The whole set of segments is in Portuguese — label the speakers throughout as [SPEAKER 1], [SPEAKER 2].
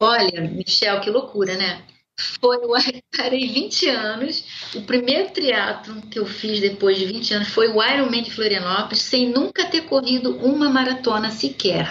[SPEAKER 1] Olha, Michel, que loucura, né? Foi, eu parei 20 anos. O primeiro triatlon que eu fiz depois de 20 anos foi o Ironman de Florianópolis, sem nunca ter corrido uma maratona sequer.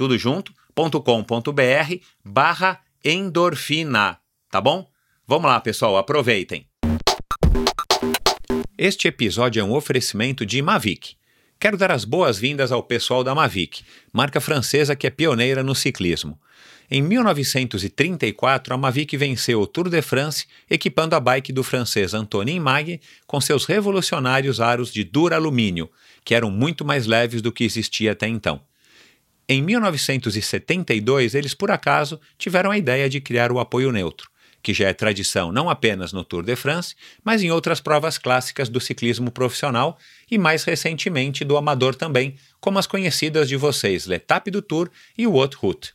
[SPEAKER 2] tudo junto, .com.br barra endorfina, tá bom? Vamos lá, pessoal, aproveitem. Este episódio é um oferecimento de Mavic. Quero dar as boas-vindas ao pessoal da Mavic, marca francesa que é pioneira no ciclismo. Em 1934, a Mavic venceu o Tour de France, equipando a bike do francês Antonin Mague com seus revolucionários aros de duralumínio, que eram muito mais leves do que existia até então. Em 1972, eles por acaso tiveram a ideia de criar o apoio neutro, que já é tradição não apenas no Tour de France, mas em outras provas clássicas do ciclismo profissional e mais recentemente do amador também, como as conhecidas de vocês L'Etape do Tour e o Haute Route.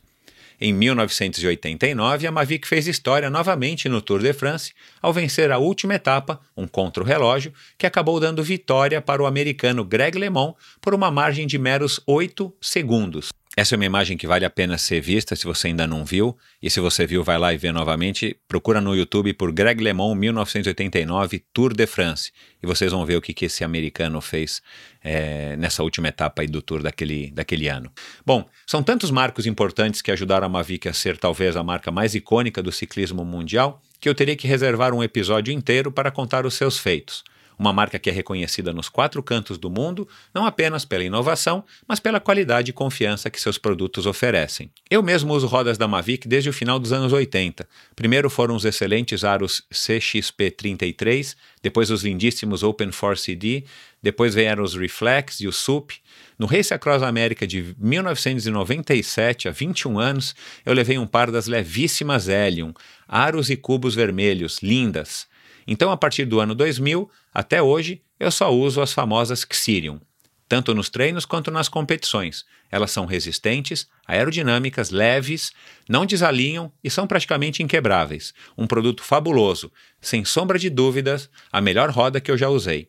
[SPEAKER 2] Em 1989, a Mavic fez história novamente no Tour de France ao vencer a última etapa, um contra-relógio, que acabou dando vitória para o americano Greg LeMond por uma margem de meros 8 segundos. Essa é uma imagem que vale a pena ser vista se você ainda não viu. E se você viu, vai lá e vê novamente. Procura no YouTube por Greg LeMond 1989 Tour de France. E vocês vão ver o que, que esse americano fez é, nessa última etapa aí do Tour daquele, daquele ano. Bom, são tantos marcos importantes que ajudaram a Mavic a ser talvez a marca mais icônica do ciclismo mundial que eu teria que reservar um episódio inteiro para contar os seus feitos uma marca que é reconhecida nos quatro cantos do mundo, não apenas pela inovação, mas pela qualidade e confiança que seus produtos oferecem. Eu mesmo uso rodas da Mavic desde o final dos anos 80. Primeiro foram os excelentes aros CXP33, depois os lindíssimos Open Force D, depois vieram os Reflex e o SUP. No Race Across América de 1997, há 21 anos, eu levei um par das levíssimas Helium, aros e cubos vermelhos, lindas. Então, a partir do ano 2000 até hoje, eu só uso as famosas Xirium, tanto nos treinos quanto nas competições. Elas são resistentes, aerodinâmicas, leves, não desalinham e são praticamente inquebráveis. Um produto fabuloso, sem sombra de dúvidas, a melhor roda que eu já usei.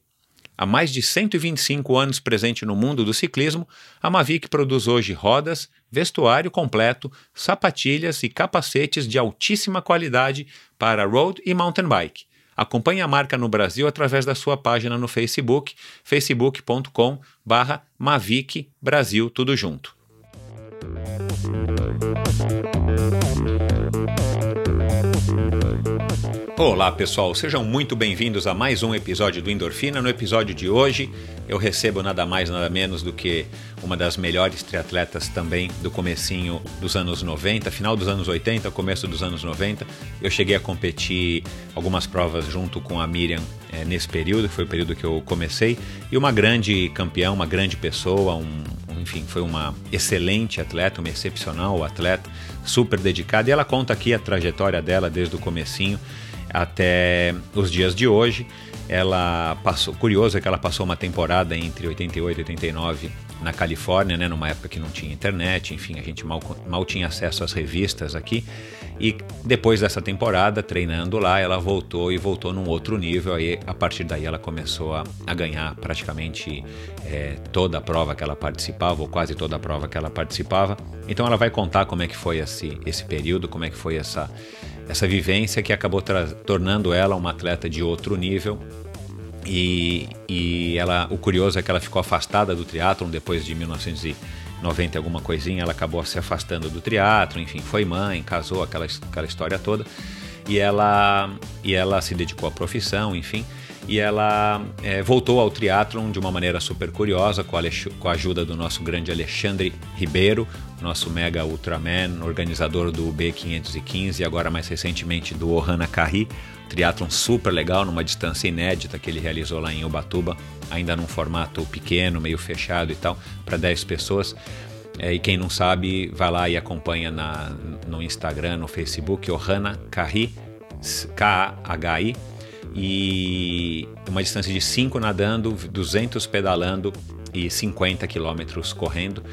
[SPEAKER 2] Há mais de 125 anos presente no mundo do ciclismo, a Mavic produz hoje rodas, vestuário completo, sapatilhas e capacetes de altíssima qualidade para road e mountain bike. Acompanhe a marca no Brasil através da sua página no Facebook, facebook.com barra Mavic Brasil, tudo junto. Olá pessoal, sejam muito bem-vindos a mais um episódio do Endorfina. No episódio de hoje eu recebo nada mais nada menos do que uma das melhores triatletas também do comecinho dos anos 90, final dos anos 80, começo dos anos 90. Eu cheguei a competir algumas provas junto com a Miriam é, nesse período, que foi o período que eu comecei, e uma grande campeã, uma grande pessoa, um, enfim, foi uma excelente atleta, uma excepcional atleta, super dedicada, e ela conta aqui a trajetória dela desde o comecinho até os dias de hoje. Ela passou, curioso é que ela passou uma temporada entre 88 e 89 na Califórnia, né, numa época que não tinha internet, enfim, a gente mal, mal tinha acesso às revistas aqui. E depois dessa temporada, treinando lá, ela voltou e voltou num outro nível. Aí, a partir daí, ela começou a, a ganhar praticamente é, toda a prova que ela participava, ou quase toda a prova que ela participava. Então, ela vai contar como é que foi esse, esse período, como é que foi essa, essa vivência que acabou tornando ela uma atleta de outro nível. E, e ela, o curioso é que ela ficou afastada do triatlon depois de 1990 alguma coisinha, ela acabou se afastando do triatlo, enfim, foi mãe, casou, aquela, aquela história toda. E ela, e ela se dedicou à profissão, enfim e ela é, voltou ao triatlon de uma maneira super curiosa, com a, com a, ajuda do nosso grande Alexandre Ribeiro, nosso mega Ultraman, organizador do B515 e agora mais recentemente do Ohana Carri, triatlon super legal, numa distância inédita que ele realizou lá em Ubatuba, ainda num formato pequeno, meio fechado e tal, para 10 pessoas. É, e quem não sabe, vai lá e acompanha na, no Instagram, no Facebook, Ohana Carri, K-A-H-I, e uma distância de 5 nadando, 200 pedalando e 50 quilômetros correndo.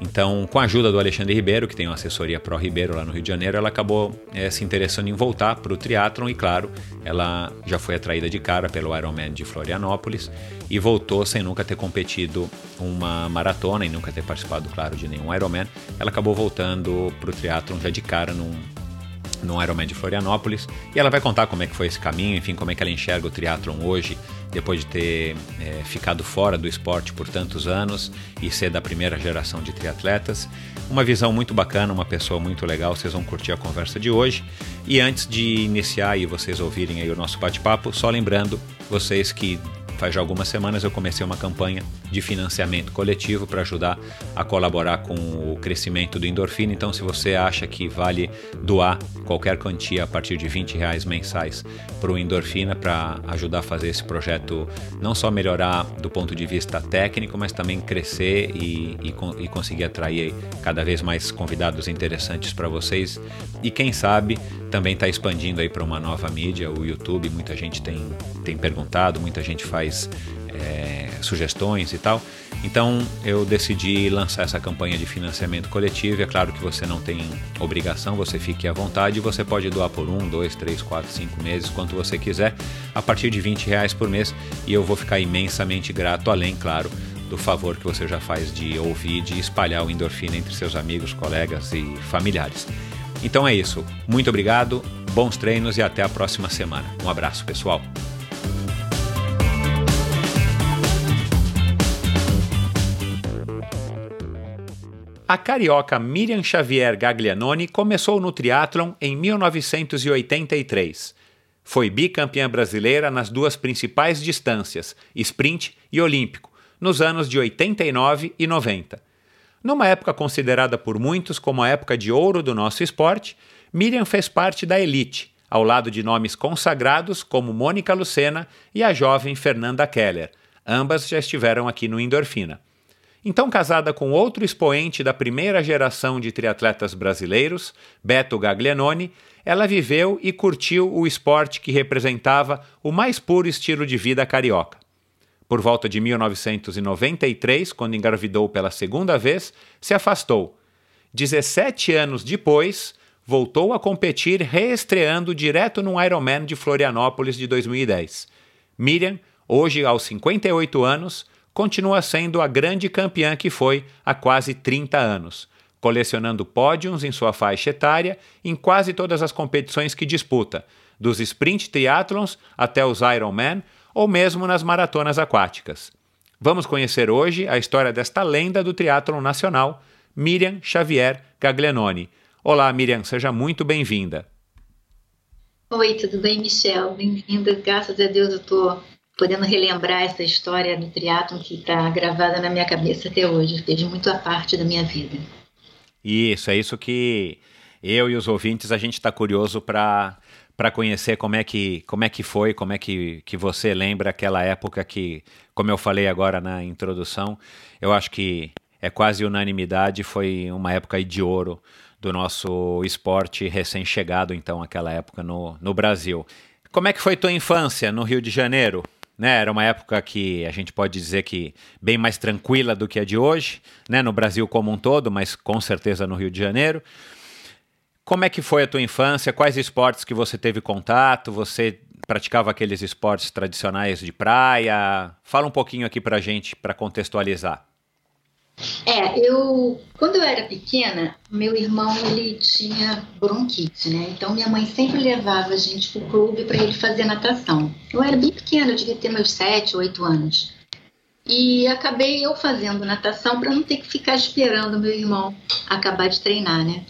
[SPEAKER 2] Então, com a ajuda do Alexandre Ribeiro, que tem uma assessoria Pro Ribeiro lá no Rio de Janeiro, ela acabou é, se interessando em voltar para o triatlon e, claro, ela já foi atraída de cara pelo Ironman de Florianópolis e voltou sem nunca ter competido uma maratona e nunca ter participado, claro, de nenhum Ironman. Ela acabou voltando para o triatlon já de cara num, no Ironman de Florianópolis. E ela vai contar como é que foi esse caminho, enfim, como é que ela enxerga o triatlon hoje, depois de ter é, ficado fora do esporte por tantos anos e ser da primeira geração de triatletas. Uma visão muito bacana, uma pessoa muito legal, vocês vão curtir a conversa de hoje. E antes de iniciar e vocês ouvirem aí o nosso bate-papo, só lembrando vocês que faz já algumas semanas eu comecei uma campanha de financiamento coletivo para ajudar a colaborar com o crescimento do Endorfina. Então, se você acha que vale doar qualquer quantia a partir de 20 reais mensais para o Endorfina para ajudar a fazer esse projeto não só melhorar do ponto de vista técnico, mas também crescer e, e, e conseguir atrair cada vez mais convidados interessantes para vocês. E quem sabe também está expandindo aí para uma nova mídia, o YouTube. Muita gente tem, tem perguntado, muita gente faz é, sugestões e tal. Então eu decidi lançar essa campanha de financiamento coletivo. É claro que você não tem obrigação, você fique à vontade. Você pode doar por um, dois, três, quatro, cinco meses, quanto você quiser, a partir de 20 reais por mês. E eu vou ficar imensamente grato, além, claro, do favor que você já faz de ouvir, de espalhar o endorfina entre seus amigos, colegas e familiares. Então é isso. Muito obrigado, bons treinos e até a próxima semana. Um abraço, pessoal. A carioca Miriam Xavier Gaglianoni começou no triatlon em 1983. Foi bicampeã brasileira nas duas principais distâncias, sprint e olímpico, nos anos de 89 e 90. Numa época considerada por muitos como a época de ouro do nosso esporte, Miriam fez parte da elite, ao lado de nomes consagrados como Mônica Lucena e a jovem Fernanda Keller. Ambas já estiveram aqui no Endorfina. Então, casada com outro expoente da primeira geração de triatletas brasileiros, Beto Gaglianoni, ela viveu e curtiu o esporte que representava o mais puro estilo de vida carioca. Por volta de 1993, quando engravidou pela segunda vez, se afastou. 17 anos depois, voltou a competir, reestreando direto no Ironman de Florianópolis de 2010. Miriam, hoje aos 58 anos, continua sendo a grande campeã que foi há quase 30 anos, colecionando pódios em sua faixa etária em quase todas as competições que disputa, dos sprint triathlons até os Ironman ou mesmo nas maratonas aquáticas. Vamos conhecer hoje a história desta lenda do triatlon nacional, Miriam Xavier Gaglianoni. Olá, Miriam, seja muito bem-vinda.
[SPEAKER 1] Oi, tudo bem, Michel? Bem-vinda. Graças a Deus eu estou podendo relembrar essa história do triatlon que está gravada na minha cabeça até hoje. Fez muito a parte da minha vida.
[SPEAKER 2] Isso, é isso que eu e os ouvintes a gente está curioso para para conhecer como é que como é que foi, como é que, que você lembra aquela época que, como eu falei agora na introdução, eu acho que é quase unanimidade, foi uma época de ouro do nosso esporte recém-chegado, então, aquela época no, no Brasil. Como é que foi tua infância no Rio de Janeiro? Né, era uma época que a gente pode dizer que bem mais tranquila do que a de hoje, né, no Brasil como um todo, mas com certeza no Rio de Janeiro. Como é que foi a tua infância? Quais esportes que você teve contato? Você praticava aqueles esportes tradicionais de praia? Fala um pouquinho aqui pra gente, para contextualizar.
[SPEAKER 1] É, eu quando eu era pequena, meu irmão ele tinha bronquite, né? Então minha mãe sempre levava a gente pro clube para ele fazer natação. Eu era bem pequena, eu devia ter meus sete, oito anos. E acabei eu fazendo natação para não ter que ficar esperando meu irmão acabar de treinar, né?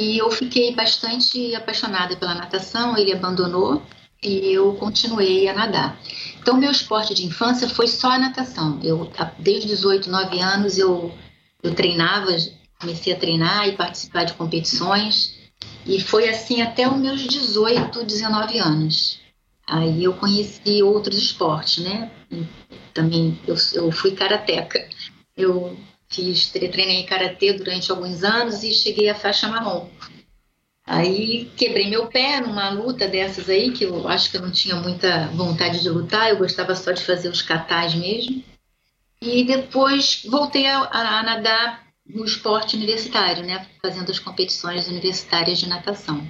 [SPEAKER 1] E eu fiquei bastante apaixonada pela natação, ele abandonou e eu continuei a nadar. Então, meu esporte de infância foi só a natação. Eu, desde 18, 9 anos, eu, eu treinava, comecei a treinar e participar de competições. E foi assim até os meus 18, 19 anos. Aí eu conheci outros esportes, né? Também eu, eu fui karateca. Eu fiz, treinei karatê durante alguns anos e cheguei à faixa marrom. Aí quebrei meu pé numa luta dessas aí, que eu acho que eu não tinha muita vontade de lutar, eu gostava só de fazer os catais mesmo. E depois voltei a, a nadar no esporte universitário, né? Fazendo as competições universitárias de natação.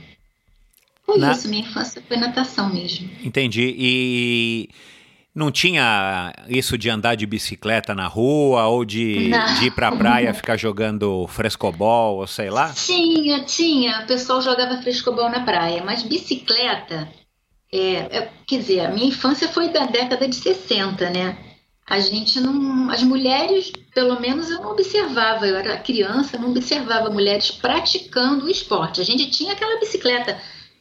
[SPEAKER 1] Foi Na... isso, minha infância foi natação mesmo.
[SPEAKER 2] Entendi. E não tinha isso de andar de bicicleta na rua ou de, de ir pra praia ficar jogando frescobol ou sei lá?
[SPEAKER 1] Tinha, tinha. O pessoal jogava frescobol na praia, mas bicicleta. É, é, quer dizer, a minha infância foi da década de 60, né? A gente não. As mulheres, pelo menos, eu não observava. Eu era criança, não observava mulheres praticando o esporte. A gente tinha aquela bicicleta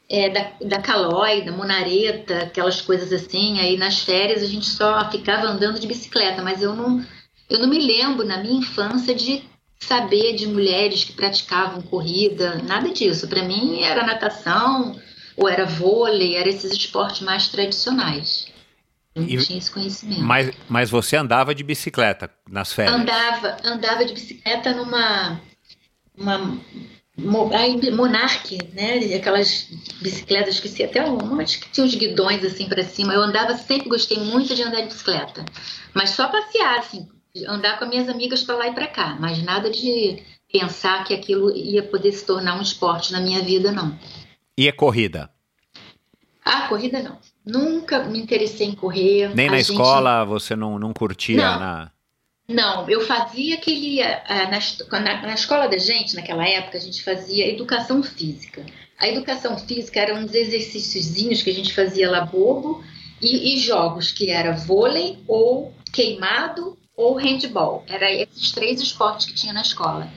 [SPEAKER 1] é, da, da Calói, da Monareta, aquelas coisas assim. Aí nas férias a gente só ficava andando de bicicleta, mas eu não, eu não me lembro na minha infância de saber de mulheres que praticavam corrida, nada disso. Para mim era natação, ou era vôlei, eram esses esportes mais tradicionais. Eu não e, tinha esse conhecimento.
[SPEAKER 2] Mas, mas você andava de bicicleta nas férias?
[SPEAKER 1] Andava, andava de bicicleta numa uma Aí, Monarch, né? Aquelas bicicletas que se até um monte que tinha uns guidões assim para cima. Eu andava sempre, gostei muito de andar de bicicleta, mas só passear assim, andar com minhas amigas para lá e para cá, mas nada de pensar que aquilo ia poder se tornar um esporte na minha vida não.
[SPEAKER 2] E a corrida?
[SPEAKER 1] Ah, corrida não. Nunca me interessei em correr.
[SPEAKER 2] Nem a na gente... escola você não, não curtia
[SPEAKER 1] não.
[SPEAKER 2] na
[SPEAKER 1] Não, eu fazia aquele. Na, na, na, escola da gente, naquela época, a gente fazia educação física. A educação física eram uns exercíciozinhos que a gente fazia lá bobo e, e jogos que era vôlei ou queimado ou handball. Era esses três esportes que tinha na escola.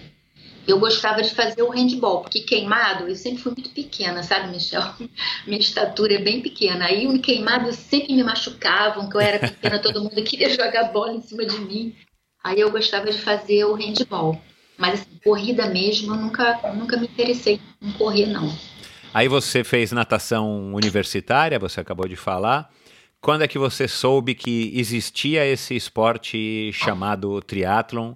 [SPEAKER 1] Eu gostava de fazer o handball, porque queimado, eu sempre fui muito pequena, sabe, Michel? Minha estatura é bem pequena. Aí o queimado sempre me machucavam, que eu era pequena, todo mundo queria jogar bola em cima de mim. Aí eu gostava de fazer o handball. Mas assim, corrida mesmo, eu nunca, nunca me interessei em correr, não.
[SPEAKER 2] Aí você fez natação universitária, você acabou de falar. Quando é que você soube que existia esse esporte chamado triatlon?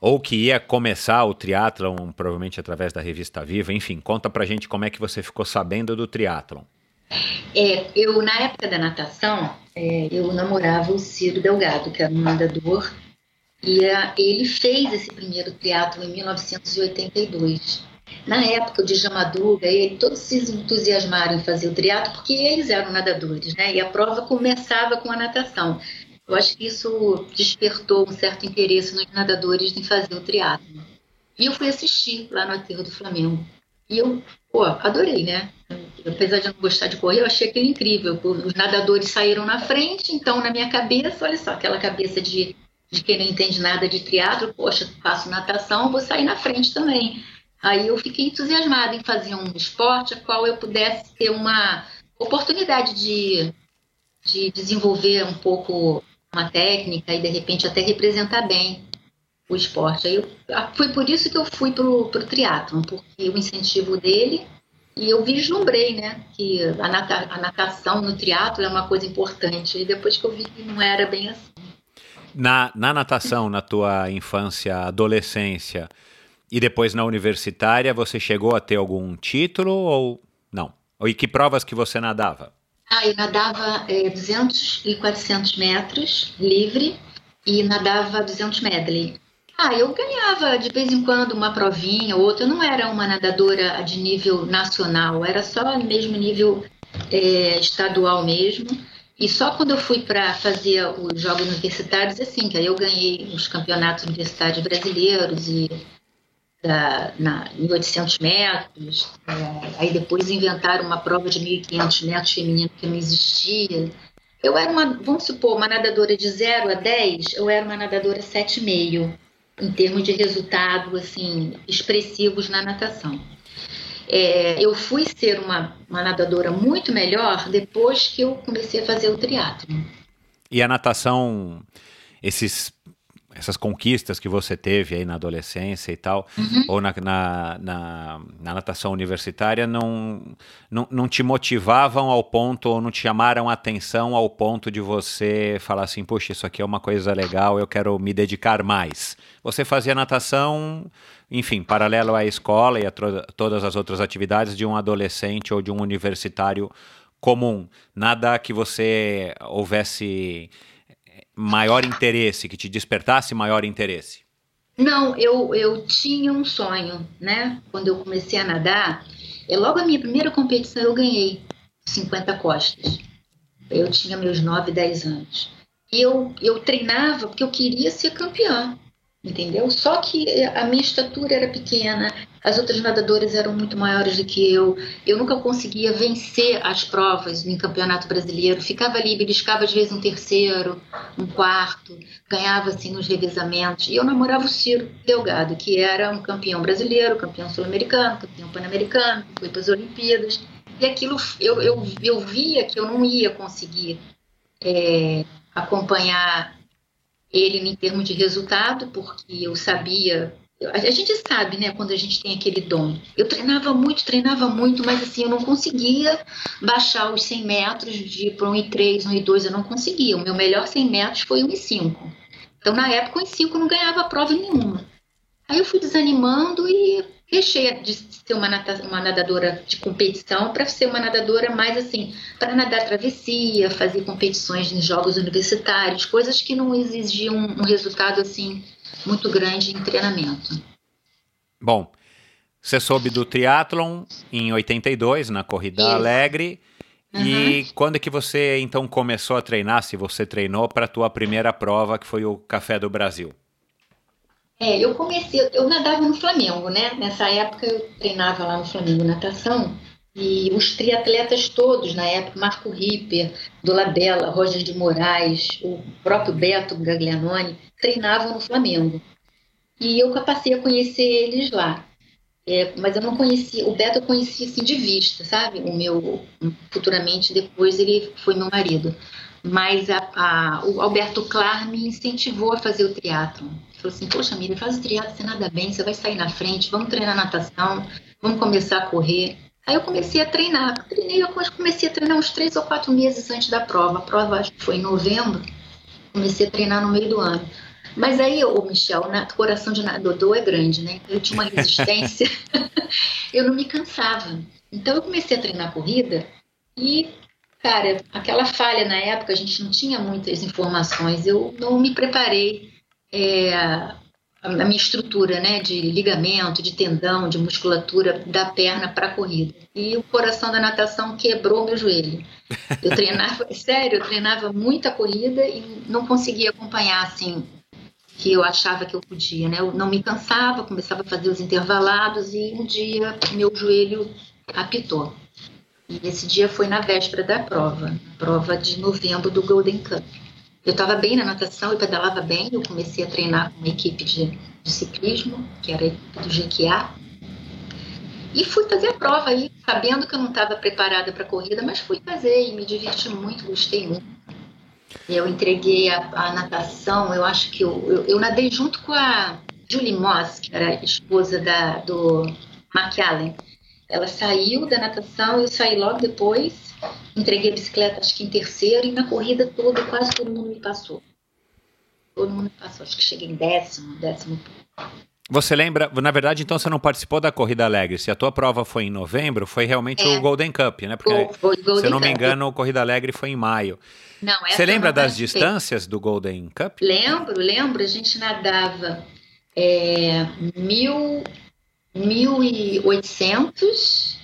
[SPEAKER 2] Ou que ia começar o triatlon, provavelmente através da revista Viva. Enfim, conta pra gente como é que você ficou sabendo do triatlon.
[SPEAKER 1] É, eu, na época da natação, é, eu namorava o Ciro Delgado, que era um nadador, e a, ele fez esse primeiro triatlo em 1982. Na época, o Djamadruga, ele, todos se entusiasmaram em fazer o triatlo porque eles eram nadadores, né? E a prova começava com a natação. Eu acho que isso despertou um certo interesse nos nadadores em fazer o triatlo. E eu fui assistir lá no aterro do Flamengo. E eu, pô, adorei, né? Apesar de não gostar de correr, eu achei aquilo incrível. Os nadadores saíram na frente, então na minha cabeça, olha só, aquela cabeça de, de quem não entende nada de triatlo, poxa, faço natação, vou sair na frente também. Aí eu fiquei entusiasmada em fazer um esporte a qual eu pudesse ter uma oportunidade de, de desenvolver um pouco uma técnica e de repente até representar bem o esporte. Aí eu, foi por isso que eu fui para o triatlon, porque o incentivo dele e eu vislumbrei, né, que a, nata, a natação no triatlo é uma coisa importante. E depois que eu vi que não era bem assim.
[SPEAKER 2] Na, na natação, na tua infância, adolescência, e depois na universitária, você chegou a ter algum título ou não? E que provas que você nadava?
[SPEAKER 1] Ah, eu nadava é, 200 e 400 metros livre e nadava 200 medley. Ah, eu ganhava de vez em quando uma provinha ou outra. Eu não era uma nadadora de nível nacional, era só mesmo nível é, estadual mesmo. E só quando eu fui para fazer os jogos universitários, assim, que aí eu ganhei os campeonatos universitários brasileiros e da, na, 1800 metros, é, aí depois inventaram uma prova de 1500 metros feminino que não existia. Eu era uma, vamos supor, uma nadadora de 0 a 10, eu era uma nadadora 7,5 em termos de resultado assim expressivos na natação. É, eu fui ser uma, uma nadadora muito melhor depois que eu comecei a fazer o triatlo.
[SPEAKER 2] E a natação, esses essas conquistas que você teve aí na adolescência e tal, uhum. ou na, na, na, na, natação universitária, não, não, não te motivavam ao ponto, ou não te chamaram a atenção ao ponto de você falar assim, puxa, isso aqui é uma coisa legal, eu quero me dedicar mais. Você fazia natação, enfim, paralelo à escola e a todas as outras atividades de um adolescente ou de um universitário comum. Nada que você houvesse maior interesse, que te despertasse maior interesse?
[SPEAKER 1] Não, eu, eu tinha um sonho, né? Quando eu comecei a nadar, é logo a minha primeira competição eu ganhei 50 costas. Eu tinha meus 9, 10 anos. E eu, eu treinava porque eu queria ser campeã entendeu? Só que a minha estatura era pequena, as outras nadadoras eram muito maiores do que eu, eu nunca conseguia vencer as provas em campeonato brasileiro, ficava ali, beliscava às vezes um terceiro, um quarto, ganhava assim nos revezamentos, e eu namorava o Ciro Delgado, que era um campeão brasileiro, campeão sul-americano, campeão pan-americano, foi para as Olimpíadas, e aquilo eu, eu, eu via que eu não ia conseguir é, acompanhar ele em termos de resultado, porque eu sabia. A gente sabe, né, quando a gente tem aquele dom. Eu treinava muito, treinava muito, mas assim, eu não conseguia baixar os 100 metros de para um e 3, um e 2, eu não conseguia. O meu melhor 100 metros foi um e 5. Então, na época, um e 5 eu não ganhava prova nenhuma. Aí eu fui desanimando e deixei de ser uma, uma nadadora de competição para ser uma nadadora mais assim, para nadar travessia, fazer competições em jogos universitários, coisas que não exigiam um resultado assim muito grande em treinamento.
[SPEAKER 2] Bom, você soube do triatlon em 82, na Corrida Isso. Alegre, Uhum. E quando é que você então começou a treinar, se você treinou para a tua primeira prova, que foi o Café do Brasil?
[SPEAKER 1] É, eu comecei, eu nadava no Flamengo, né? Nessa época eu treinava lá no Flamengo natação e os triatletas todos na época, Marco Ripper, Dolabella, Roger de Moraes, o próprio Beto Gaglianoni, treinavam no Flamengo. E eu passei a conhecer eles lá. É, mas eu não conhecia, o Beto eu conhecia assim de vista, sabe? O meu, futuramente depois ele foi meu marido. Mas a, a, o Alberto Clar me incentivou a fazer o triatlon. Falou assim, poxa Miriam, faz o triatlo, você nada bem, você vai sair na frente, vamos treinar natação, vamos começar a correr. Aí eu comecei a treinar. Treinei, eu comecei a treinar uns três ou quatro meses antes da prova. A prova acho que foi em novembro. Comecei a treinar no meio do ano. Mas aí, o Michel, o coração de Dodô é grande, né? Eu tinha uma resistência, eu não me cansava. Então eu comecei a treinar corrida e, cara, aquela falha na época, a gente não tinha muitas informações, eu não me preparei é, a minha estrutura, né, de ligamento, de tendão, de musculatura da perna para a corrida. E o coração da natação quebrou meu joelho. Eu treinava, sério, eu treinava muita corrida e não conseguia acompanhar assim que eu achava que eu podia, né? Eu não me cansava, começava a fazer os intervalados e um dia meu joelho apitou. E esse dia foi na véspera da prova, prova de novembro do Golden Cup. Eu estava bem na natação e pedalava bem, eu comecei a treinar com uma equipe de, de ciclismo, que era a equipe do GQA, e fui fazer a prova aí, sabendo que eu não estava preparada para a corrida, mas fui fazer e me diverti muito, gostei muito. Eu entreguei a, a natação, eu acho que eu, eu, eu, nadei junto com a Julie Moss, que era esposa da, do Mark Allen. Ela saiu da natação, eu saí logo depois, entreguei a bicicleta acho que em terceiro, e na corrida toda quase todo mundo me passou. Todo mundo me passou, acho que cheguei em décimo, décimo
[SPEAKER 2] você lembra, na verdade, então você não participou da Corrida Alegre. Se a tua prova foi em novembro, foi realmente é. o Golden Cup, né? Porque, foi, se eu não me engano, o Corrida Alegre foi em maio. Não, você lembra das distâncias do Golden Cup?
[SPEAKER 1] Lembro, lembro. A gente nadava é, mil, 1.800,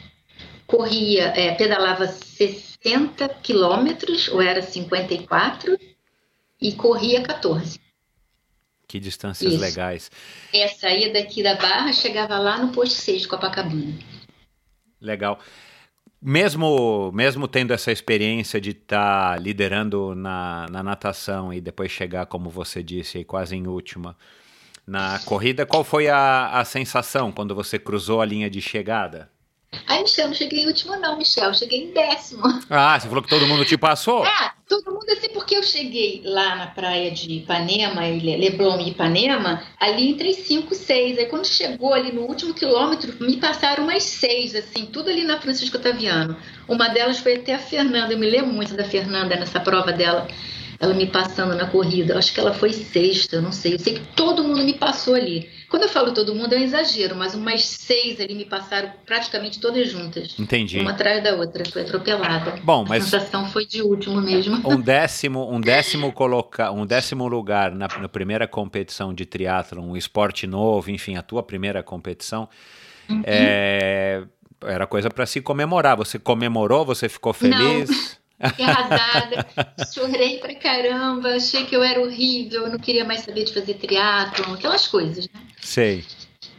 [SPEAKER 1] corria, é, pedalava 60 quilômetros, ou era 54, e corria 14.
[SPEAKER 2] Que distâncias Isso. legais.
[SPEAKER 1] É, saía daqui da Barra, chegava lá no posto 6 de Copacabana.
[SPEAKER 2] Legal. Mesmo, mesmo tendo essa experiência de estar tá liderando na, na natação e depois chegar, como você disse, quase em última na corrida, qual foi a, a sensação quando você cruzou a linha de chegada?
[SPEAKER 1] Ai, Michel, não cheguei em último, não, Michel. Cheguei em décimo.
[SPEAKER 2] Ah, você falou que todo mundo te passou?
[SPEAKER 1] É, todo mundo assim, porque eu cheguei lá na praia de Ipanema, Leblon e Ipanema, ali entre 5 e 6. Aí quando chegou ali no último quilômetro, me passaram umas seis, assim, tudo ali na Francisco Otaviano. Uma delas foi até a Fernanda, eu me lembro muito da Fernanda nessa prova dela ela me passando na corrida. Acho que ela foi sexta, não sei. Eu sei que todo mundo me passou ali. Quando eu falo todo mundo é um exagero, mas umas seis ali me passaram praticamente todas juntas.
[SPEAKER 2] Entendi.
[SPEAKER 1] Uma atrás da outra, foi atropelada.
[SPEAKER 2] Bom, mas
[SPEAKER 1] a sensação foi de último mesmo.
[SPEAKER 2] Um décimo, um décimo colocar, um décimo lugar na, na primeira competição de triatlo, um esporte novo, enfim, a tua primeira competição. Uhum. É, era coisa para se comemorar. Você comemorou? Você ficou feliz?
[SPEAKER 1] Não. Fiquei arrasada, chorei pra caramba, achei que eu era horrível, não queria mais saber de fazer triatlon, aquelas coisas, né?
[SPEAKER 2] Sei.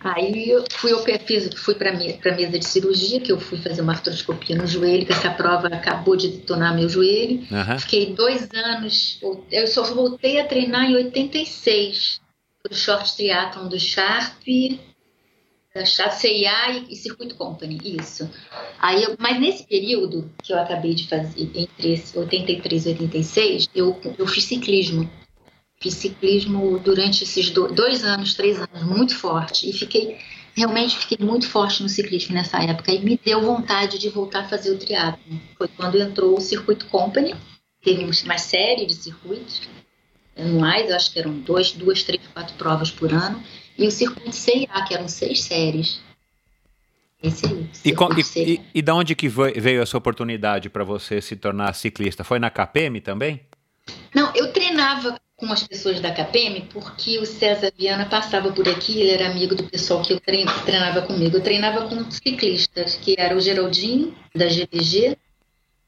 [SPEAKER 1] Aí eu fui, eu fiz, fui para a mesa de cirurgia, que eu fui fazer uma artroscopia no joelho, que essa prova acabou de detonar meu joelho. Uhum. Fiquei dois anos, eu só voltei a treinar em 86, para o short triathlon do Sharp, da CIA e, e Circuito Company, isso. Aí, eu, mas nesse período que eu acabei de fazer, entre 83 e 86, eu, eu fiz ciclismo. Fiz ciclismo durante esses do, dois anos, três anos, muito forte. E fiquei, realmente fiquei muito forte no ciclismo nessa época. E me deu vontade de voltar a fazer o triatlo. Foi quando entrou o Circuito Company, teve uma série de circuitos anuais, eu acho que eram dois, duas, três, quatro provas por ano e o circuito CIA, que eram seis séries. Esse aí.
[SPEAKER 2] E, com, e, e, e da onde que veio essa oportunidade para você se tornar ciclista? Foi na KPM também?
[SPEAKER 1] Não, eu treinava com as pessoas da KPM porque o César Viana passava por aqui, ele era amigo do pessoal que eu treinava comigo. Eu treinava com ciclistas, que era o Geraldinho, da GPG,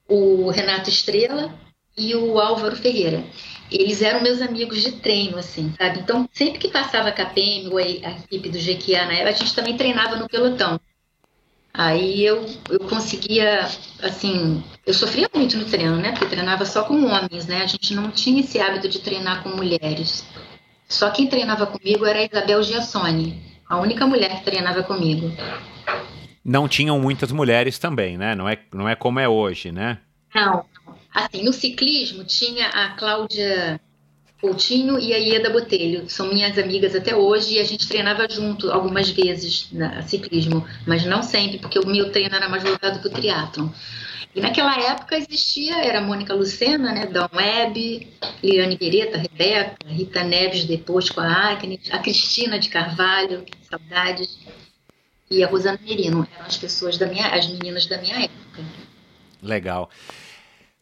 [SPEAKER 1] o Renato Estrela e o Álvaro Ferreira. Eles eram meus amigos de treino, assim, sabe? Então, sempre que passava a KPM ou a equipe do GQA na época, a gente também treinava no pelotão. Aí eu, eu conseguia, assim, eu sofria muito no treino, né? Porque treinava só com homens, né? A gente não tinha esse hábito de treinar com mulheres. Só quem treinava comigo era a Isabel Giassoni, a única mulher que treinava comigo.
[SPEAKER 2] Não tinham muitas mulheres também, né? Não é, não é como é hoje, né?
[SPEAKER 1] Não. Assim, no ciclismo tinha a Cláudia Coutinho e a Ieda Botelho. São minhas amigas até hoje e a gente treinava junto algumas vezes no ciclismo, mas não sempre, porque o meu treino era mais voltado para o triatlon. E naquela época existia, era Mônica Lucena, né, Dom Web, Liane Guereta, Rebeca, Rita Neves depois com a Agnes, a Cristina de Carvalho, saudades, e a Rosana Merino, eram as pessoas da minha, as meninas da minha época.
[SPEAKER 2] Legal.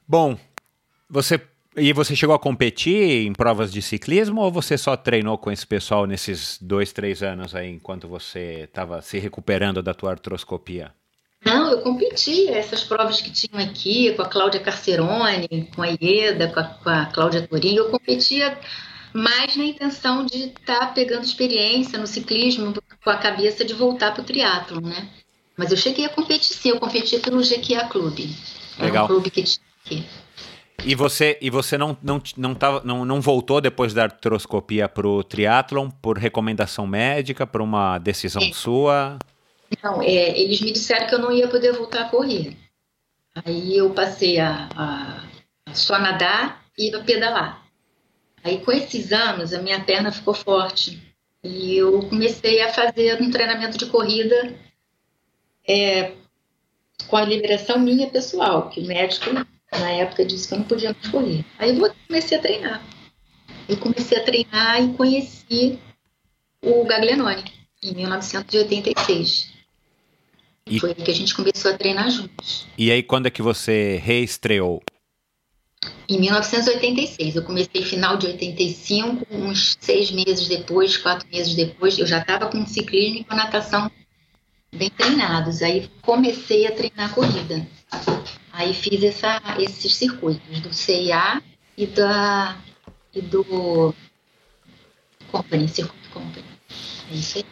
[SPEAKER 2] Bom, você e você chegou a competir em provas de ciclismo ou você só treinou com esse pessoal nesses dois, três anos aí, enquanto você estava se recuperando da tua artroscopia?
[SPEAKER 1] Não, eu competi essas provas que tinham aqui, com a Cláudia Carcerone, com a Ieda, com a, com a Cláudia Torinho, eu competia mais na intenção de estar tá pegando experiência no ciclismo com a cabeça de voltar para o triatlo, né? Mas eu cheguei a competir sim, eu competi pelo GQA Clube.
[SPEAKER 2] Legal.
[SPEAKER 1] Um clube que tinha aqui.
[SPEAKER 2] E você, e você não, não, não, tava, não, não voltou depois da artroscopia para o triatlon por recomendação médica, por uma decisão é. sua?
[SPEAKER 1] Não, é, eles me disseram que eu não ia poder voltar a correr. Aí eu passei a, a, a só nadar e a pedalar. Aí com esses anos a minha perna ficou forte e eu comecei a fazer um treinamento de corrida é, com a liberação minha pessoal, que o médico na época disse que eu não podia mais correr. Aí eu comecei a treinar. Eu comecei a treinar e conheci o Gaglianone em 1986. E foi que a gente começou a treinar juntos.
[SPEAKER 2] E aí quando é que você reestreou?
[SPEAKER 1] Em 1986. Eu comecei final de 85, uns seis meses depois, quatro meses depois, eu já estava com ciclismo e com natação bem treinados. Aí comecei a treinar corrida. Aí fiz essa, esses circuitos do CIA e, da, e do Company, Circuito Company. É isso aí.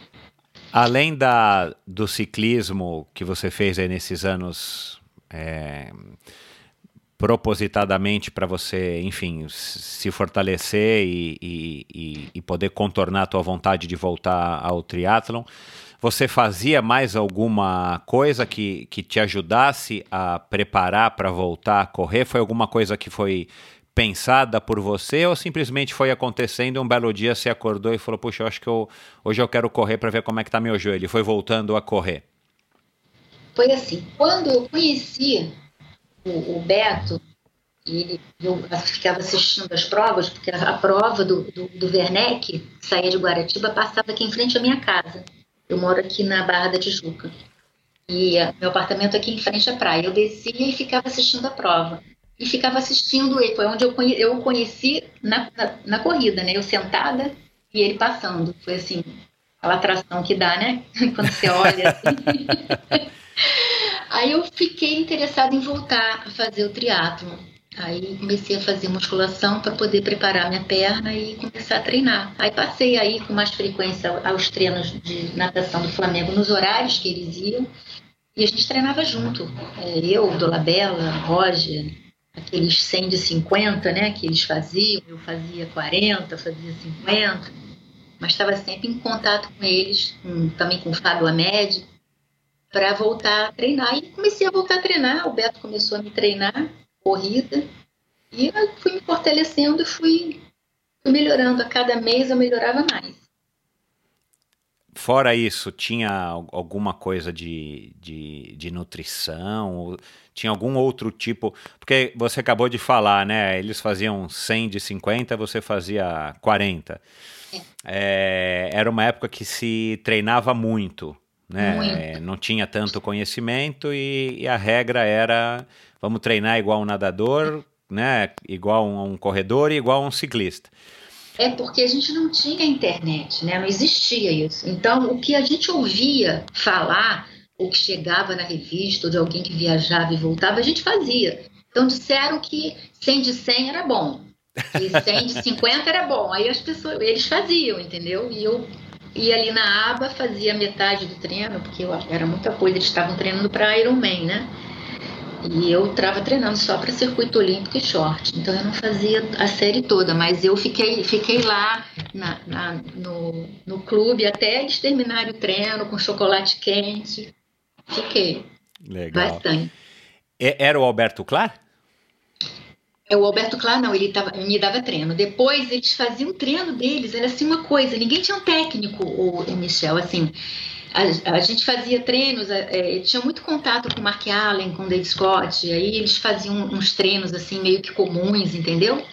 [SPEAKER 2] Além da, do ciclismo que você fez aí nesses anos é, propositadamente para você, enfim, se fortalecer e, e, e, poder contornar a tua vontade de voltar ao triatlon, você fazia mais alguma coisa que, que te ajudasse a preparar para voltar a correr? Foi alguma coisa que foi pensada por você ou simplesmente foi acontecendo um belo dia você acordou e falou, puxa, eu acho que eu, hoje eu quero correr para ver como é que tá meu joelho. E foi voltando a correr.
[SPEAKER 1] Foi assim, quando eu conheci o, o Beto, ele, eu ficava assistindo as provas, porque a, a prova do, do, do Werneck, saía de Guaratiba, passava aqui em frente à minha casa. Eu moro aqui na Barra da Tijuca. E uh, meu apartamento aqui em frente à praia. Eu descia e ficava assistindo a prova. E ficava assistindo ele. Foi onde eu, conhe eu o conheci na, na, na, corrida, né? Eu sentada e ele passando. Foi assim, aquela atração que dá, né? Quando você olha assim. Aí eu fiquei interessada em voltar a fazer o triatlo. Aí comecei a fazer musculação para poder preparar minha perna e começar a treinar. Aí passei aí com mais frequência aos treinos de natação do Flamengo nos horários que eles iam e a gente treinava junto. É, eu, Dolabella, Roger, aqueles 100 de 50, né, que eles faziam, eu fazia 40, fazia 50, mas estava sempre em contato com eles, com, também com o Fábio Amed, para voltar a treinar. E comecei a voltar a treinar, o Beto começou a me treinar corrida. E eu fui me fortalecendo e fui, fui melhorando. A cada mês eu melhorava mais.
[SPEAKER 2] Fora isso, tinha alguma coisa de, de, de, nutrição? Tinha algum outro tipo? Porque você acabou de falar, né? Eles faziam 100 de 50, você fazia 40. É. É, era uma época que se treinava muito, né? Muito. Não tinha tanto conhecimento e, e a regra era vamos treinar igual um nadador, né? Igual um, um corredor e igual um ciclista.
[SPEAKER 1] É porque a gente não tinha internet, né? Não existia isso. Então, o que a gente ouvia falar, ou que chegava na revista, ou de alguém que viajava e voltava, a gente fazia. Então disseram que 100 de 100 era bom, e 100 de 50 era bom. Aí as pessoas, eles faziam, entendeu? E eu ia ali na aba, fazia metade do treino, porque eu, era muita coisa, eles estavam treinando para Ironman, né? E eu estava treinando só para circuito olímpico e short, então eu não fazia a série toda, mas eu fiquei, fiquei lá na, na, no, no clube até eles terminarem o treino com chocolate quente. Fiquei.
[SPEAKER 2] Legal. Bastante. Era o Alberto Clar?
[SPEAKER 1] É, o Alberto Clar, não, ele tava, me dava treino. Depois eles faziam o treino deles, era assim uma coisa, ninguém tinha um técnico, o Michel, assim. A, a gente fazia treinos, é, tinha muito contato com o Mark Allen, com o Dave Scott, aí eles faziam uns treinos assim meio que comuns, entendeu?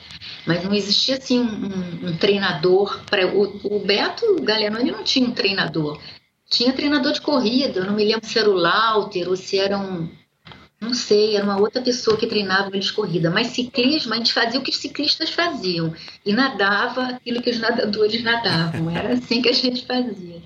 [SPEAKER 1] Mas não existia assim um, um, treinador para o, o Beto Galeanoni não tinha um treinador. Tinha treinador de corrida, eu não me lembro se era o Lauter ou se era um, não sei, era uma outra pessoa que treinava eles corrida, mas ciclismo a gente fazia o que os ciclistas faziam e nadava aquilo que os nadadores nadavam. Era assim que a gente fazia.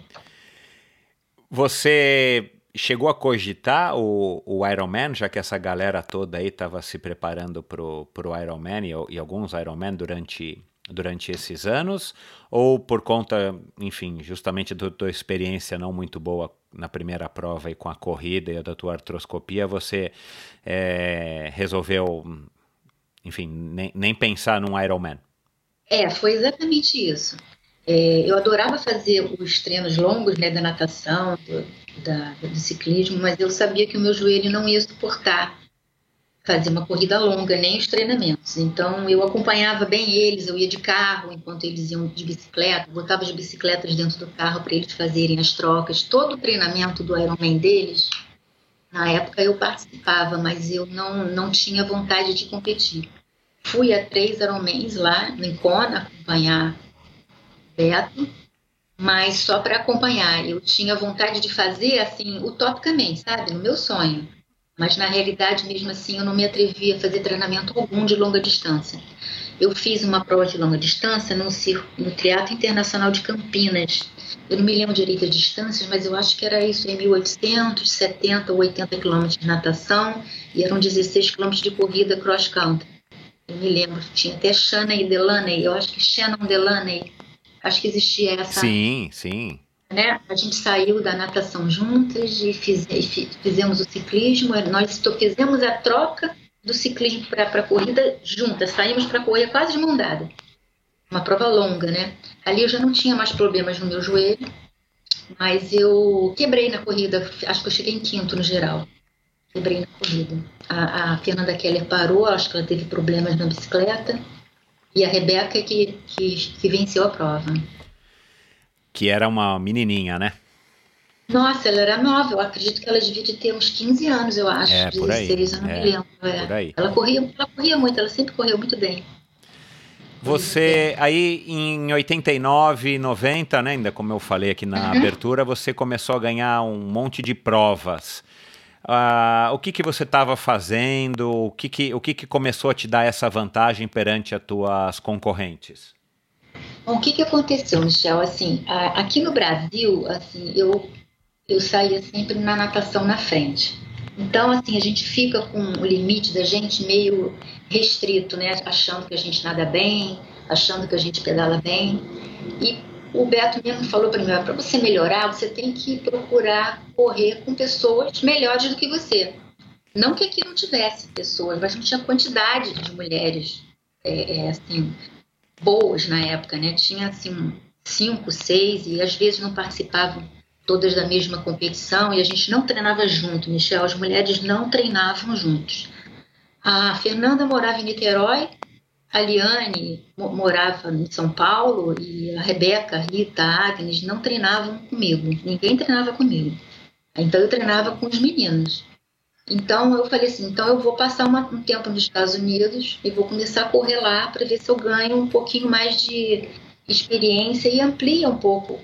[SPEAKER 2] Você chegou a cogitar o, o Ironman, já que essa galera toda aí estava se preparando para o Ironman e, e alguns Ironman durante durante esses anos, ou por conta, enfim, justamente da tua experiência não muito boa na primeira prova e com a corrida e da tua artroscopia, você é, resolveu, enfim, nem, nem pensar num Ironman?
[SPEAKER 1] É, foi exatamente isso. É, eu adorava fazer os treinos longos né, da natação, do, da, do ciclismo, mas eu sabia que o meu joelho não ia suportar fazer uma corrida longa, nem os treinamentos. Então eu acompanhava bem eles, eu ia de carro enquanto eles iam de bicicleta, botava as bicicletas dentro do carro para eles fazerem as trocas. Todo o treinamento do Ironman deles, na época eu participava, mas eu não, não tinha vontade de competir. Fui a três Ironmans lá em Kona acompanhar Mas só para acompanhar. Eu tinha vontade de fazer assim, utopicamente, sabe? No meu sonho mas na realidade, mesmo assim, eu não me atrevi a fazer treinamento algum de longa distância. Eu fiz uma prova de longa distância no, no Triatlo Internacional de Campinas. Eu não me lembro direito as distâncias, mas eu acho que era isso, em 1870 ou 80 quilômetros de natação e eram 16 quilômetros de corrida cross country. Eu me lembro, tinha até Shannon Delaney, eu acho que Shannon Delaney, acho que existia essa.
[SPEAKER 2] Sim, sim
[SPEAKER 1] né? A gente saiu da natação juntas e, fiz, e fizemos o ciclismo. Nós fizemos a troca do ciclismo para a corrida juntas. Saímos para correr quase de mão dada. Uma prova longa, né? Ali eu já não tinha mais problemas no meu joelho, mas eu quebrei na corrida. Acho que eu cheguei em quinto no geral. Quebrei na corrida. A, a Fernanda Keller parou, acho que ela teve problemas na bicicleta. E a Rebeca que, que, que venceu a prova
[SPEAKER 2] que era uma menininha, né?
[SPEAKER 1] Nossa, ela era nova, eu acredito que ela devia ter uns 15 anos, eu acho.
[SPEAKER 2] É, por aí.
[SPEAKER 1] 16, eu não
[SPEAKER 2] é,
[SPEAKER 1] me lembro. É. Ela corria, ela corria muito, ela sempre correu muito bem.
[SPEAKER 2] Você, aí em 89, 90, né, ainda como eu falei aqui na uhum. abertura, você começou a ganhar um monte de provas. Uh, o que, que você estava fazendo? O, que, que, o que, que começou a te dar essa vantagem perante as tuas concorrentes?
[SPEAKER 1] Bom, o que, que aconteceu, Michel? Assim, aqui no Brasil, assim, eu, eu saía sempre na natação na frente. Então, assim, a gente fica com o limite da gente meio restrito, né? Achando que a gente nada bem, achando que a gente pedala bem. E o Beto mesmo falou para mim, para você melhorar, você tem que procurar correr com pessoas melhores do que você. Não que aqui não tivesse pessoas, mas não tinha quantidade de mulheres é, é, assim, boas na época, né? Tinha assim cinco, seis e às vezes não participavam todas da mesma competição e a gente não treinava junto, Michel. As mulheres não treinavam juntos. A Fernanda morava em Niterói, a Liane morava em São Paulo e a Rebeca, a Rita, a Agnes não treinavam comigo. Ninguém treinava comigo. Então eu treinava com os meninos. Então eu falei assim, então eu vou passar uma, um tempo nos Estados Unidos e vou começar a correr lá para ver se eu ganho um pouquinho mais de experiência e amplia um pouco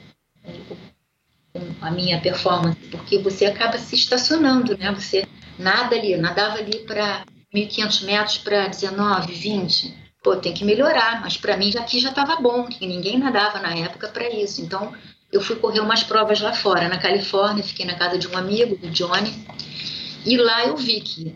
[SPEAKER 1] a minha performance, porque você acaba se estacionando, né? Você nada ali, nadava ali para 1.500 metros para 19, 20. Pô, tem que melhorar, mas para mim aqui já estava bom, que ninguém nadava na época para isso. Então eu fui correr umas provas lá fora, na Califórnia, fiquei na casa de um amigo, do Johnny, e lá eu vi que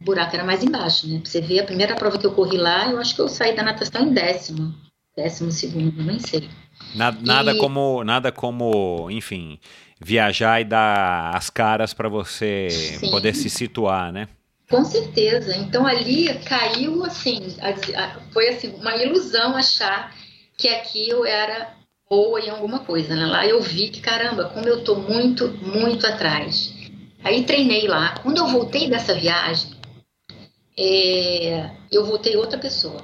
[SPEAKER 1] o buraco era mais embaixo, né? Pra você ver, a primeira prova que eu corri lá, eu acho que eu saí da natação em décimo, décimo segundo, nem sei.
[SPEAKER 2] Nada, nada e... como, nada como, enfim, viajar e dar as caras para você Sim. poder se situar, né?
[SPEAKER 1] Com certeza. Então ali caiu assim, foi assim uma ilusão achar que aqui eu era boa em alguma coisa, né? Lá eu vi que caramba, como eu tô muito, muito atrás. Aí treinei lá. Quando eu voltei dessa viagem, é, eu voltei outra pessoa.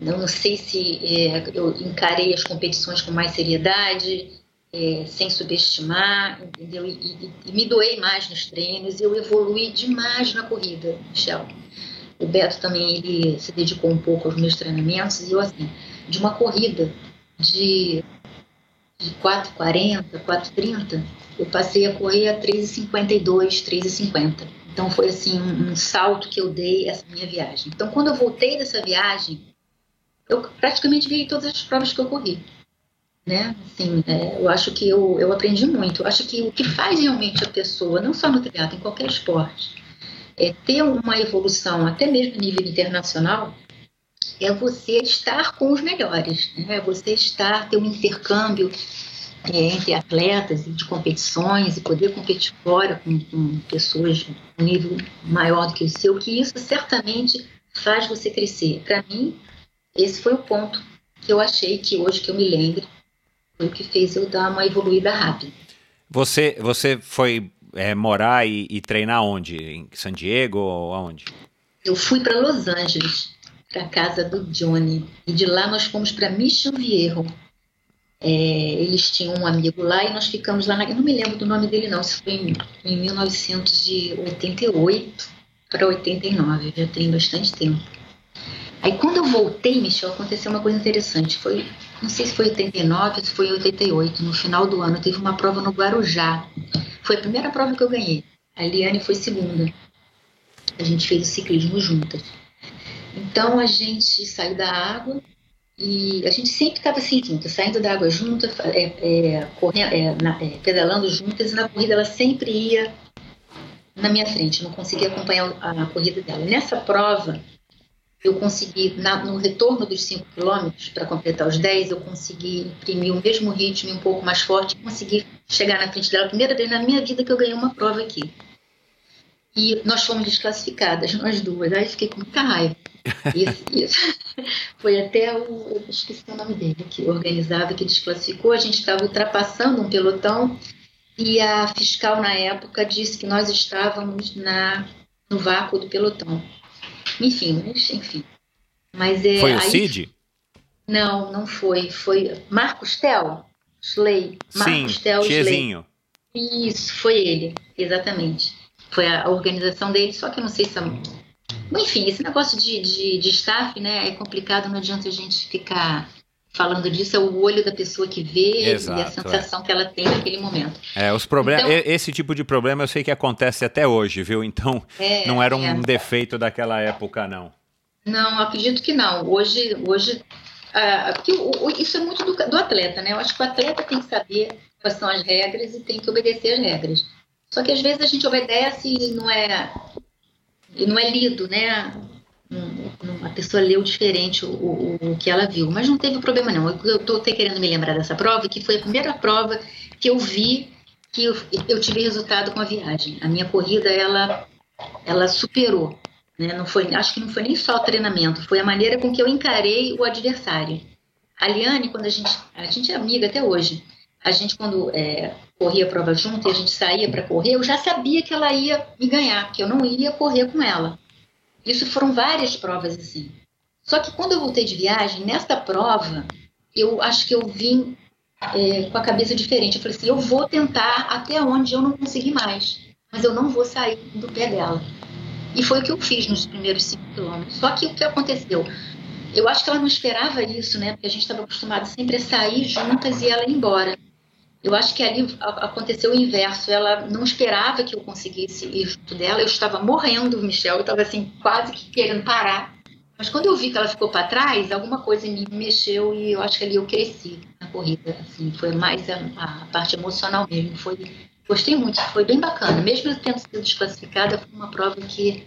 [SPEAKER 1] Eu não sei se é, eu encarei as competições com mais seriedade, é, sem subestimar, entendeu? E, e, e, me doei mais nos treinos, eu evolui demais na corrida, Michel. O Beto também ele se dedicou um pouco aos meus treinamentos e eu assim, de uma corrida de, de 4,40, 4,30, eu passei a correr a 3,52, 3,50. Então foi assim um, um salto que eu dei essa minha viagem. Então quando eu voltei dessa viagem, eu praticamente ganhei todas as provas que eu corri né? Assim, é, eu acho que eu, eu aprendi muito. Eu acho que o que faz realmente a pessoa, não só no triatlo, em qualquer esporte, é ter uma evolução, até mesmo a nível internacional, é você estar com os melhores, né? É você estar, ter um intercâmbio é, entre atletas e de competições e poder competir fora com, com pessoas de um nível maior do que o seu, que isso certamente faz você crescer. Para mim, esse foi o ponto que eu achei que hoje que eu me lembro que fez eu dar uma evoluída rápida.
[SPEAKER 2] Você, você foi é, morar e, e, treinar onde? Em San Diego ou aonde?
[SPEAKER 1] Eu fui para Los Angeles, para a casa do Johnny. E de lá nós fomos para Mission Viejo. É, eles tinham um amigo lá e nós ficamos lá. Na, eu não me lembro do nome dele, não. Isso foi em, em 1988 para 89, já tem bastante tempo. Aí quando eu voltei, Michel, aconteceu uma coisa interessante. Foi não sei se foi 89 ou se foi 88, no final do ano, teve uma prova no Guarujá. Foi a primeira prova que eu ganhei. A Liane foi segunda. A gente fez o ciclismo juntas. Então a gente saiu da água e a gente sempre estava assim juntas, saindo da água juntas, é, é, correndo, é, na, é, pedalando juntas, e na corrida ela sempre ia na minha frente, não conseguia acompanhar a, a corrida dela. Nessa prova, eu consegui, na, no retorno dos 5 quilômetros, para completar os 10, eu consegui imprimir o mesmo ritmo um pouco mais forte, consegui chegar na frente dela. Primeira vez na minha vida que eu ganhei uma prova aqui. E nós fomos desclassificadas, nós duas. Aí fiquei com muita raiva. Isso, isso. Foi até o. Esqueci o nome dele, que organizava, que desclassificou. A gente estava ultrapassando um pelotão e a fiscal, na época, disse que nós estávamos na, no vácuo do pelotão. Enfim, mas, enfim. Mas é,
[SPEAKER 2] foi o aí, Cid?
[SPEAKER 1] Não, não foi. Foi Marcos Tel, Slay. Marcos
[SPEAKER 2] Sim, Tel Tiezinho.
[SPEAKER 1] Isso, foi ele, exatamente. Foi a organização dele, só que eu não sei se... Enfim, esse negócio de, de, de staff, né, é complicado, não adianta a gente ficar falando disso é o olho da pessoa que vê Exato, e a é. sensação é. que ela tem naquele momento.
[SPEAKER 2] É, os problemas, então, esse tipo de problema eu sei que acontece até hoje, viu? Então, é, não era um é. defeito daquela época, não.
[SPEAKER 1] Não, acredito que não. Hoje, hoje ah, porque isso é muito do, do, atleta, né? Eu acho que o atleta tem que saber quais são as regras e tem que obedecer as regras. Só que às vezes a gente obedece e não é, e não é lido, né? A pessoa leu diferente o, o, o, que ela viu, mas não teve problema não. Eu estou querendo me lembrar dessa prova, que foi a primeira prova que eu vi que eu, eu tive resultado com a viagem. A minha corrida, ela, ela superou. Né? Não foi, acho que não foi nem só o treinamento, foi a maneira com que eu encarei o adversário. A Liane, quando a gente, a gente é amiga até hoje, a gente quando é, corria a prova junto e a gente saía para correr, eu já sabia que ela ia me ganhar, que eu não ia correr com ela. Isso foram várias provas assim. Só que quando eu voltei de viagem, nesta prova, eu acho que eu vim é, com a cabeça diferente. Eu falei assim: eu vou tentar até onde eu não conseguir mais, mas eu não vou sair do pé dela. E foi o que eu fiz nos primeiros cinco quilômetros. Só que o que aconteceu? Eu acho que ela não esperava isso, né? Porque a gente estava acostumado sempre a sair juntas e ela ir embora. Eu acho que ali aconteceu o inverso. Ela não esperava que eu conseguisse ir junto dela. Eu estava morrendo, Michel. Eu estava assim, quase que querendo parar. Mas quando eu vi que ela ficou para trás, alguma coisa em mim mexeu e eu acho que ali eu cresci na corrida. Assim, foi mais a, a parte emocional mesmo. Foi, gostei muito, foi bem bacana. Mesmo tendo sido desclassificada, foi uma prova que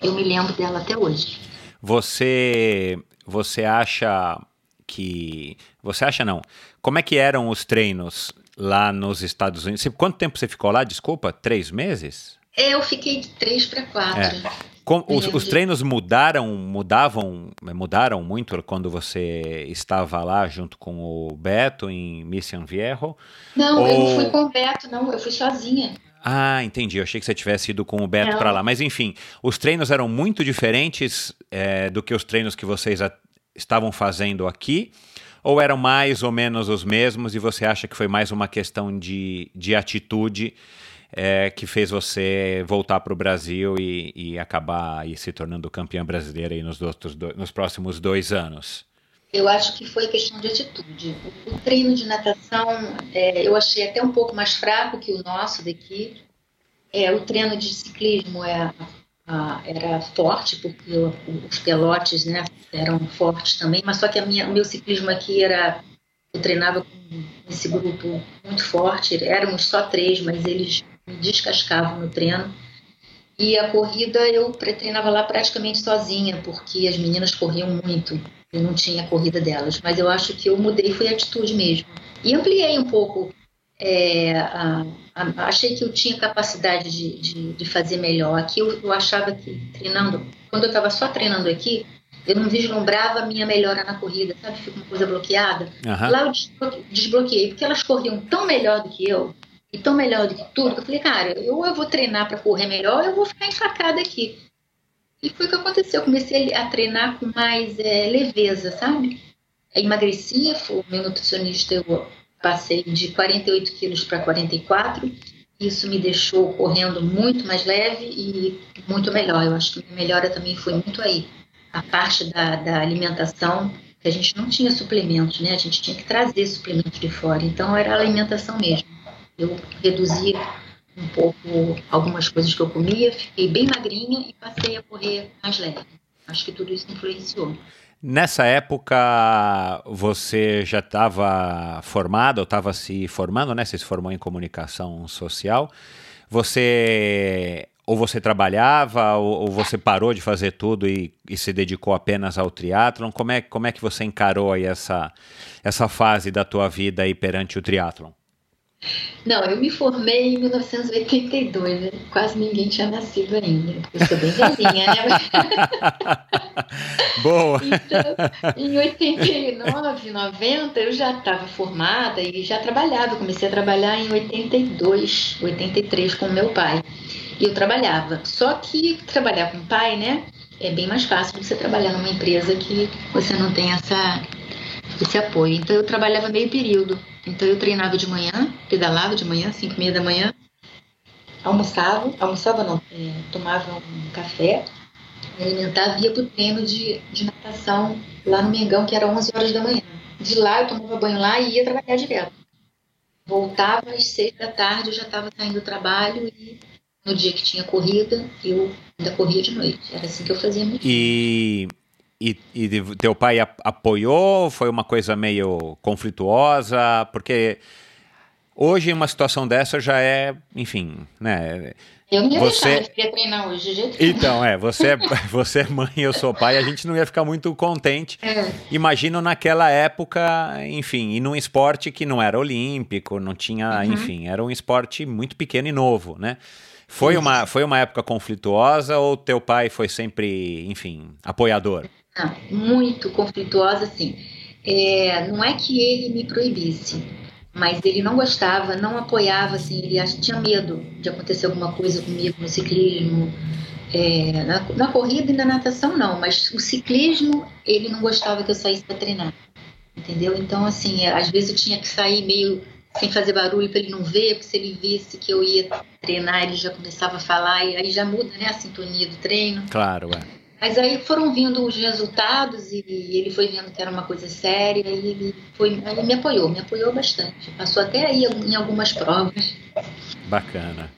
[SPEAKER 1] eu me lembro dela até hoje.
[SPEAKER 2] Você, você acha que. Você acha não? Como é que eram os treinos lá nos Estados Unidos? Quanto tempo você ficou lá? Desculpa, três meses?
[SPEAKER 1] É, eu fiquei de três para quatro. É.
[SPEAKER 2] Com, os, os, treinos mudaram, mudavam, mudaram muito quando você estava lá junto com o Beto em Mission Viejo?
[SPEAKER 1] Não, Ou... eu não fui com o Beto, não, eu fui sozinha.
[SPEAKER 2] Ah, entendi. Eu achei que você tivesse ido com o Beto para lá. Mas enfim, os treinos eram muito diferentes é, do que os treinos que vocês estavam fazendo aqui? Ou eram mais ou menos os mesmos e você acha que foi mais uma questão de, de atitude é, que fez você voltar para o Brasil e, e acabar aí, se tornando campeã brasileira aí nos, outros nos próximos dois anos?
[SPEAKER 1] Eu acho que foi questão de atitude. O, o treino de natação é, eu achei até um pouco mais fraco que o nosso daqui. É, o treino de ciclismo é, a, era forte, porque os pelotes né, eram fortes também, mas só que a o meu ciclismo aqui era. Eu treinava com esse grupo muito forte, éramos só três, mas eles me descascavam no treino. E a corrida eu treinava lá praticamente sozinha, porque as meninas corriam muito e não tinha corrida delas. Mas eu acho que eu mudei, foi a atitude mesmo. E ampliei um pouco. É, a, a, achei que eu tinha capacidade de, de, de fazer melhor. Aqui eu, eu, achava que treinando, quando eu estava só treinando aqui, eu não vislumbrava a minha melhora na corrida, sabe? Fica uma coisa bloqueada. Uhum. Lá eu desbloqueei, porque elas corriam tão melhor do que eu, e tão melhor do que tudo, que eu falei, cara, ou eu vou treinar para correr melhor, ou eu vou ficar enfacada aqui. E foi o que aconteceu. Eu comecei a treinar com mais é, leveza, sabe? Eu emagreci, o meu nutricionista, eu passei de 48 quilos para 44. Isso me deixou correndo muito mais leve e muito melhor. Eu acho que a melhora também foi muito aí. A parte da, da alimentação, que a gente não tinha suplementos, né? A gente tinha que trazer suplementos de fora. Então era a alimentação mesmo. Eu reduzi um pouco algumas coisas que eu comia, fiquei bem magrinha e passei a correr mais leve. Acho que tudo isso influenciou.
[SPEAKER 2] Nessa época, você já estava formada ou estava se formando, né? Você se formou em comunicação social. Você ou você trabalhava ou, ou você parou de fazer tudo e, e, se dedicou apenas ao triatlon? Como é, como é que você encarou aí essa, essa fase da tua vida aí perante o triatlon?
[SPEAKER 1] Não, eu me formei em 1982, né? quase ninguém tinha nascido ainda. Eu sou bem velhinha, né?
[SPEAKER 2] Boa!
[SPEAKER 1] Então, em 89, 90, eu já estava formada e já trabalhava. comecei a trabalhar em 82, 83 com meu pai. E eu trabalhava. Só que trabalhar com o pai, né? É bem mais fácil do que você trabalhar numa empresa que você não tem essa, esse apoio. Então eu trabalhava meio período. Então eu treinava de manhã, pedalava de manhã, 5 e meia da manhã, almoçava, almoçava não, é, tomava um café, me alimentava e ia para o treino de, de natação lá no Mengão, que era 11 horas da manhã. De lá eu tomava banho lá e ia trabalhar direto. Voltava às 6 da tarde, eu já estava saindo do trabalho e no dia que tinha corrida, eu ainda corria de noite. Era assim que eu fazia muito.
[SPEAKER 2] E e, e teu pai apoiou? Foi uma coisa meio conflituosa? Porque hoje uma situação dessa já é, enfim, né?
[SPEAKER 1] Eu não ia você... deixar, eu queria treinar hoje, de jeito
[SPEAKER 2] Então, é, você é, você é mãe, eu sou pai, a gente não ia ficar muito contente. É. Imagino naquela época, enfim, e num esporte que não era olímpico, não tinha, uhum. enfim, era um esporte muito pequeno e novo, né? Foi uma, foi uma época conflituosa ou teu pai foi sempre, enfim, apoiador?
[SPEAKER 1] Muito conflituosa, assim. É, não é que ele me proibisse, mas ele não gostava, não apoiava, assim, ele tinha medo de acontecer alguma coisa comigo no ciclismo. É, na, na, corrida e na natação não, mas o ciclismo ele não gostava que eu saísse para treinar, entendeu? Então assim, às vezes eu tinha que sair meio sem fazer barulho para ele não ver, porque se ele visse que eu ia treinar ele já começava a falar e aí já muda, né, a sintonia do treino.
[SPEAKER 2] Claro, é.
[SPEAKER 1] Mas aí foram vindo os resultados e ele foi vendo que era uma coisa séria e ele, foi, ele me apoiou, me apoiou bastante. Passou até aí em algumas provas.
[SPEAKER 2] Bacana.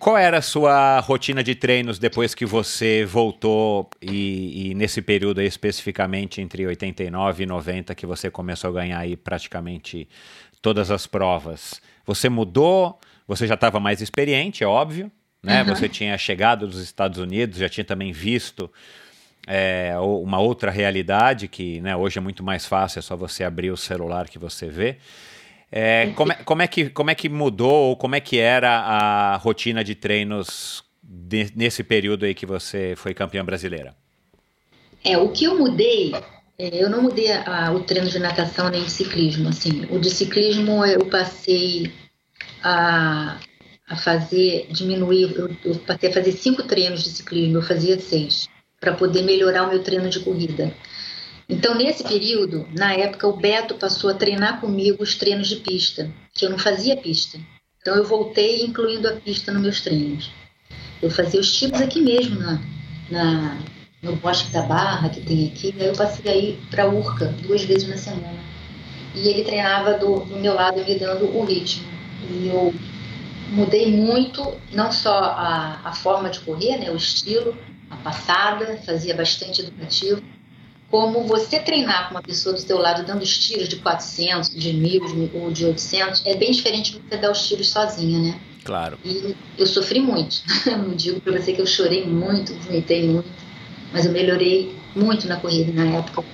[SPEAKER 2] Qual era a sua rotina de treinos depois que você voltou e, e, nesse período aí, especificamente entre 89 e 90 que você começou a ganhar aí praticamente todas as provas? Você mudou? Você já estava mais experiente, é óbvio, né? Uhum. Você tinha chegado dos Estados Unidos, já tinha também visto é, uma outra realidade que né, hoje é muito mais fácil, é só você abrir o celular que você vê. É, como, é, como, é que, como é que mudou ou como é que era a rotina de treinos de, nesse período aí que você foi campeã brasileira?
[SPEAKER 1] É, o que eu mudei, é, eu não mudei a, o treino de natação nem de ciclismo, assim, o de ciclismo eu passei a, a fazer, diminuir, eu, eu passei a fazer cinco treinos de ciclismo, eu fazia seis, para poder melhorar o meu treino de corrida. Então, nesse período, na época, o Beto passou a treinar comigo os treinos de pista, que eu não fazia pista. Então, eu voltei incluindo a pista nos meus treinos. Eu fazia os tipos aqui mesmo, na, na, no Bosque da Barra, que tem aqui. Aí eu passei aí para Urca, duas vezes na semana. E ele treinava do, do meu lado, me dando o ritmo. E eu mudei muito, não só a, a forma de correr, né, o estilo, a passada, fazia bastante educativo, como você treinar com uma pessoa do seu lado dando os tiros de 400, de 1000 ou de 800, é bem diferente de você dar os tiros sozinha, né?
[SPEAKER 2] Claro.
[SPEAKER 1] E eu sofri muito. Não digo para você que eu chorei muito, vomitei muito, mas eu melhorei muito na corrida na época.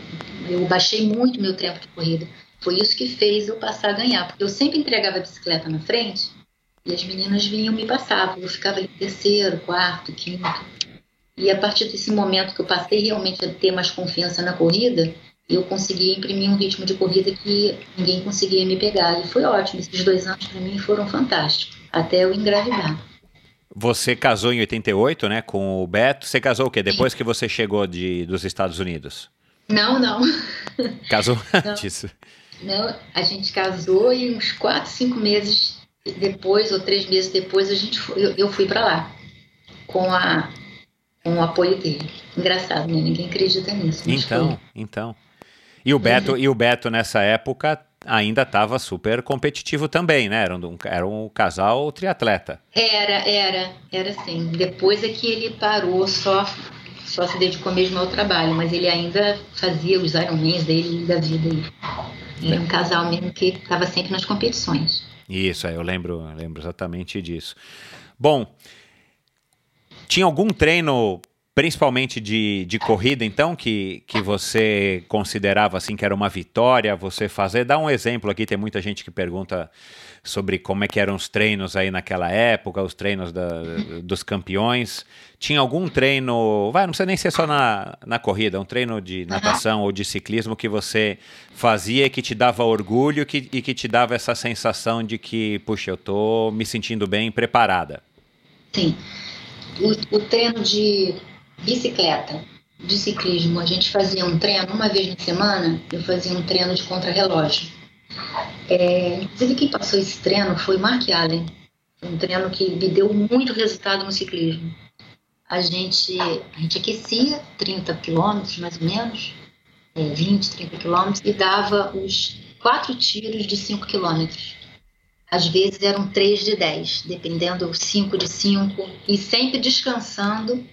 [SPEAKER 1] Eu baixei muito meu tempo de corrida. Foi isso que fez eu passar a ganhar, porque eu sempre entregava a bicicleta na frente e as meninas vinham me passavam. Eu ficava em terceiro, quarto, quinto. E a partir desse momento que eu passei realmente a ter mais confiança na corrida, eu consegui imprimir um ritmo de corrida que ninguém conseguia me pegar. E foi ótimo. Esses dois anos para mim foram fantásticos, até eu engravidar.
[SPEAKER 2] Você casou em 88, né, com o Beto. Você casou o quê? Depois que você chegou de, dos Estados Unidos?
[SPEAKER 1] Não, não.
[SPEAKER 2] Casou antes?
[SPEAKER 1] Não, a gente casou e uns 4, 5 meses depois, ou 3 meses depois, a gente foi, eu, eu fui para lá. Com a com o apoio dele. Engraçado, né? Ninguém acredita nisso.
[SPEAKER 2] Então, foi. então. E o Beto, uhum. e o Beto nessa época ainda estava super competitivo também, né? Era um, era um casal triatleta.
[SPEAKER 1] Era, era, era sim. Depois é que ele parou, só, só se dedicou mesmo ao trabalho, mas ele ainda fazia os Ironmans dele da vida. Era um casal mesmo que estava sempre nas competições.
[SPEAKER 2] Isso, eu lembro, lembro exatamente disso. Bom, tinha algum treino, principalmente de, de corrida, então, que, que você considerava assim que era uma vitória você fazer? Dá um exemplo aqui, tem muita gente que pergunta sobre como é que eram os treinos aí naquela época, os treinos da, dos campeões. Tinha algum treino, vai, não precisa nem ser só na, na corrida, um treino de natação ou de ciclismo que você fazia que te dava orgulho que, e que te dava essa sensação de que, puxa, eu tô me sentindo bem preparada.
[SPEAKER 1] Sim o, o treino de bicicleta, de ciclismo, a gente fazia um treino uma vez na semana, eu fazia um treino de contrarrelógio. É, inclusive quem passou esse treino foi Mark Allen, um treino que me deu muito resultado no ciclismo. A gente, a gente aquecia 30 quilômetros mais ou menos, é, 20, 30 quilômetros, e dava os quatro tiros de 5 quilômetros. Às vezes eram três de dez, dependendo, cinco de cinco, e sempre descansando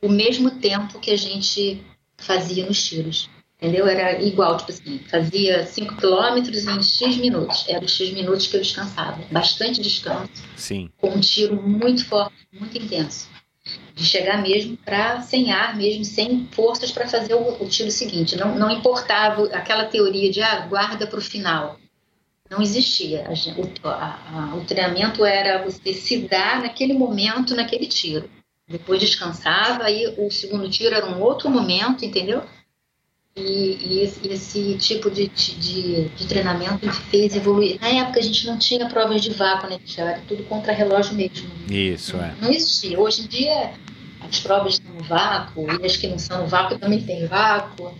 [SPEAKER 1] o mesmo tempo que a gente fazia nos tiros. Entendeu? Era igual, tipo assim, fazia 5 quilômetros em X minutos. Era os X minutos que eu descansava. Bastante descanso.
[SPEAKER 2] Sim.
[SPEAKER 1] Com um tiro muito forte, muito intenso. De chegar mesmo para sem ar, mesmo sem forças para fazer o, o, tiro seguinte. Não, não importava aquela teoria de ah, guarda para o final não existia. O, a, a, o treinamento era você se dar naquele momento, naquele tiro. Depois descansava, aí o segundo tiro era um outro momento, entendeu? E, e esse, esse, tipo de, de, de, treinamento fez evoluir. Na época a gente não tinha provas de vácuo, né? Era tudo contra relógio mesmo.
[SPEAKER 2] Isso, é.
[SPEAKER 1] Não existia. Hoje em dia as provas no vácuo, e as que não são no vácuo também tem vácuo,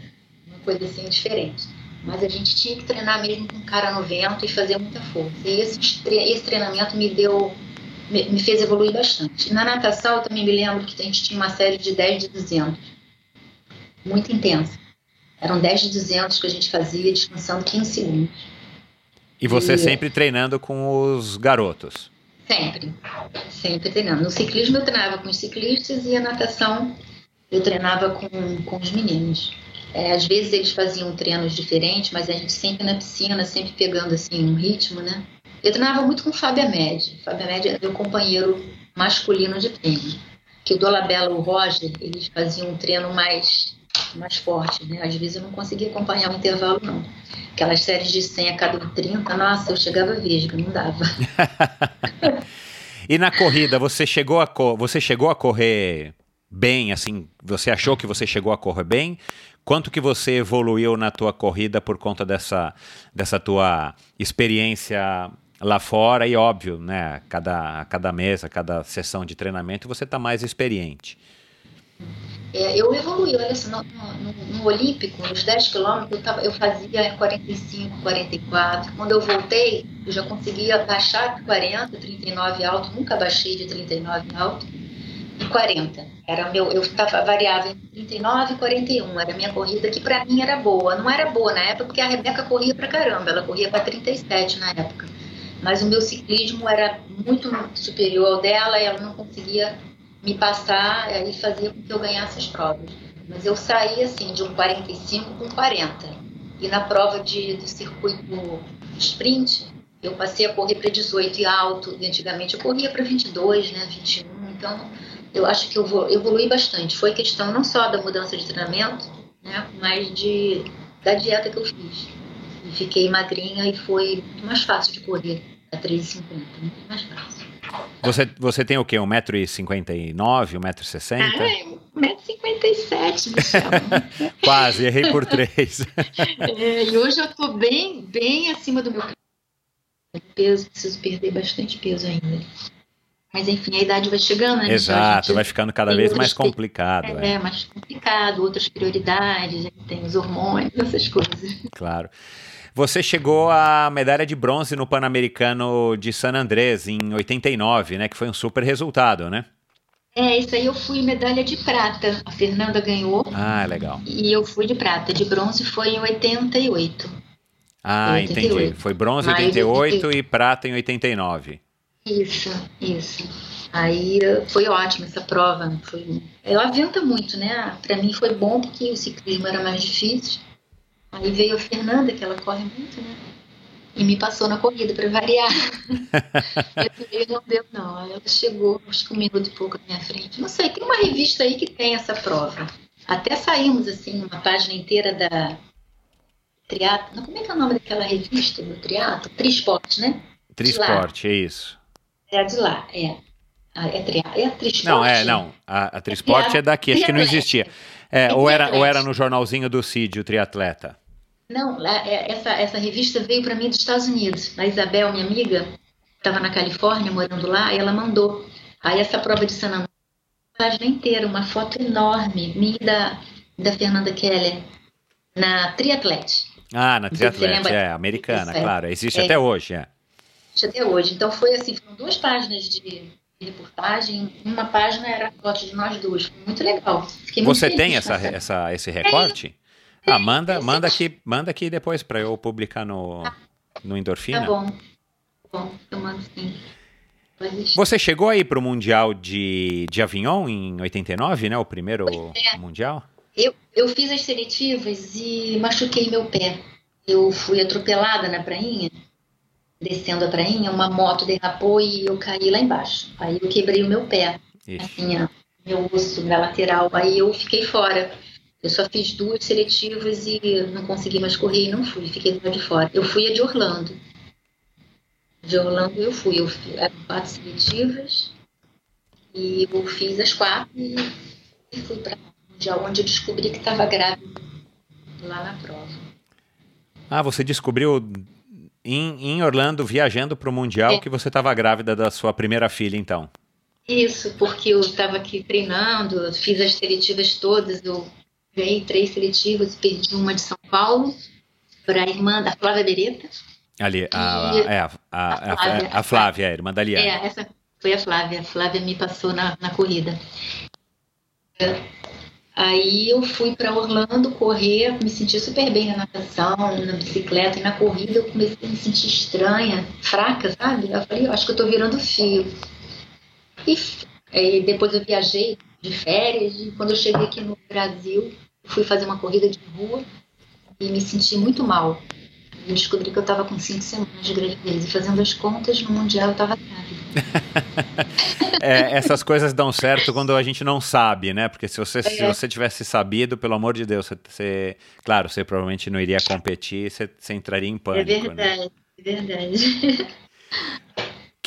[SPEAKER 1] uma coisa assim diferente. Mas a gente tinha que treinar mesmo com cara no vento e fazer muita força. E esse, esse treinamento me deu, me, me, fez evoluir bastante. Na natação eu também me lembro que a gente tinha uma série de 10 de 200, muito intensa. Eram 10 de 200 que a gente fazia descansando 15 segundos.
[SPEAKER 2] E você e, sempre treinando com os garotos?
[SPEAKER 1] Sempre, sempre treinando. No ciclismo eu treinava com os ciclistas e a natação eu treinava com, com os meninos. É, às vezes eles faziam treinos diferentes, mas a gente sempre na piscina, sempre pegando assim um ritmo, né? Eu treinava muito com o Fábio Amed. O Fábio Amed é meu companheiro masculino de prêmio. Que o Dolabella e o Roger, eles faziam um treino mais, mais forte, né? Às vezes eu não conseguia acompanhar o intervalo, não. Aquelas séries de 100 a cada 30, nossa, eu chegava vesga, não dava.
[SPEAKER 2] e na corrida, você chegou a, você chegou a correr bem, assim, você achou que você chegou a correr bem? Quanto que você evoluiu na tua corrida por conta dessa, dessa tua experiência lá fora e óbvio, né, cada, cada mês, a cada sessão de treinamento você está mais experiente.
[SPEAKER 1] É, eu evolui, olha só, no, no, no, Olímpico, nos 10 quilômetros, eu, eu fazia 45, 44. Quando eu voltei, eu já conseguia baixar de 40, 39 alto, nunca baixei de 39 alto, e 40. Era meu, eu estava variável entre 39 e 41, era a minha corrida, que para mim era boa. Não era boa na época, porque a Rebeca corria para caramba, ela corria para 37 na época mas o meu ciclismo era muito superior ao dela e ela não conseguia me passar e fazia com que eu ganhasse as provas. Mas eu saí assim de um 45 com 40. E na prova de, do circuito sprint, eu passei a correr para 18 e alto. E antigamente eu corria para 22, né, 21. Então eu acho que eu evolui bastante. Foi questão não só da mudança de treinamento, né, mas de, da dieta que eu fiz. E fiquei magrinha e foi muito mais fácil de correr a 3,50, muito mais fácil.
[SPEAKER 2] Você, você tem o quê? 1,59m, 1,60m?
[SPEAKER 1] Ah, 1,57m,
[SPEAKER 2] Quase, errei por 3.
[SPEAKER 1] é, e hoje eu tô bem, bem acima do meu peso, preciso perder bastante peso ainda. Mas enfim, a idade vai chegando, né?
[SPEAKER 2] Exato, vai ficando cada vez mais complicado.
[SPEAKER 1] É, é, mais complicado, outras prioridades, tem os hormônios, essas coisas.
[SPEAKER 2] Claro. Você chegou à medalha de bronze no Pan-Americano de San Andrés em 89, né? Que foi um super resultado, né?
[SPEAKER 1] É, isso aí eu fui medalha de prata. A Fernanda ganhou.
[SPEAKER 2] Ah, legal.
[SPEAKER 1] E eu fui de prata. De bronze foi em 88.
[SPEAKER 2] Ah, 88. entendi. Foi bronze em 88 e prata em 89.
[SPEAKER 1] Isso, isso. Aí foi ótimo essa prova. Foi... Ela aventa muito, né? Para mim foi bom porque o ciclismo era mais difícil. Aí veio a Fernanda, que ela corre muito, né? E me passou na corrida para variar. eu não deu, não. Ela chegou, acho que um minuto e pouco na minha frente. Não sei, tem uma revista aí que tem essa prova. Até saímos, assim, uma página inteira da Triatlo. Como é que é o nome daquela revista do Triatlo? Trisport, né?
[SPEAKER 2] Trisport, é isso.
[SPEAKER 1] É a de lá, é. É, tri, é a Trisport?
[SPEAKER 2] Não, é, não. A, a Trisport é, é daqui, acho que não existia. É, ou, era, ou era no jornalzinho do Cid, o triatleta?
[SPEAKER 1] Não, é, essa, essa revista veio para mim dos Estados Unidos. A Isabel, minha amiga, estava na Califórnia, morando lá, e ela mandou. Aí essa prova de San Andreas, página inteira, uma foto enorme, minha da, da Fernanda Keller, na Triatlete.
[SPEAKER 2] Ah, na Triatlete, é, americana, Isso, é. claro. Existe é. até hoje, é.
[SPEAKER 1] Existe até hoje. Então foi assim, foram duas páginas de reportagem, uma página era a foto de nós duas. Muito legal.
[SPEAKER 2] Fiquei Você muito tem essa, essa, esse recorte? Ah, manda, manda aqui, manda aqui depois para eu publicar no, no Endorfina.
[SPEAKER 1] Tá bom. Tá bom, eu mando sim.
[SPEAKER 2] Você chegou aí para o Mundial de, de Avignon em 89, né? O primeiro é. Mundial?
[SPEAKER 1] Eu, eu fiz as seletivas e machuquei meu pé. Eu fui atropelada na prainha, descendo a prainha, uma moto derrapou e eu caí lá embaixo. Aí eu quebrei o meu pé, assim, meu osso na lateral. Aí eu fiquei fora. Eu só fiz duas seletivas e não consegui mais correr e não fui, fiquei de fora. Eu fui a de Orlando. De Orlando eu fui, eu fui, eram quatro seletivas e eu fiz as quatro e, e fui para Mundial, onde eu descobri que estava grávida lá na prova.
[SPEAKER 2] Ah, você descobriu em, em Orlando, viajando para o Mundial, é. que você estava grávida da sua primeira filha, então?
[SPEAKER 1] Isso, porque eu estava aqui treinando, fiz as seletivas todas, eu ganhei três seletivas perdi uma de São Paulo para a irmã da Flávia Beretta.
[SPEAKER 2] Ali, a, a, é, a, a, Flávia, a, Flávia, a irmã da Liana.
[SPEAKER 1] É, essa foi a Flávia. A Flávia me passou na, na corrida. Aí eu fui para Orlando correr, me senti super bem na natação, na bicicleta e na corrida eu comecei a me sentir estranha, fraca, sabe? Eu falei, eu acho que eu tô virando fio. E, e depois eu viajei de férias e quando eu cheguei aqui no Brasil, fui fazer uma corrida de rua e me senti muito mal. Eu descobri que eu estava com cinco semanas de gravidez e fazendo as contas no Mundial eu estava grávida.
[SPEAKER 2] é, essas coisas dão certo quando a gente não sabe, né? Porque se você, é. se você tivesse sabido, pelo amor de Deus, você, você claro, você provavelmente não iria competir, você, você entraria em pânico.
[SPEAKER 1] É verdade,
[SPEAKER 2] né?
[SPEAKER 1] é verdade.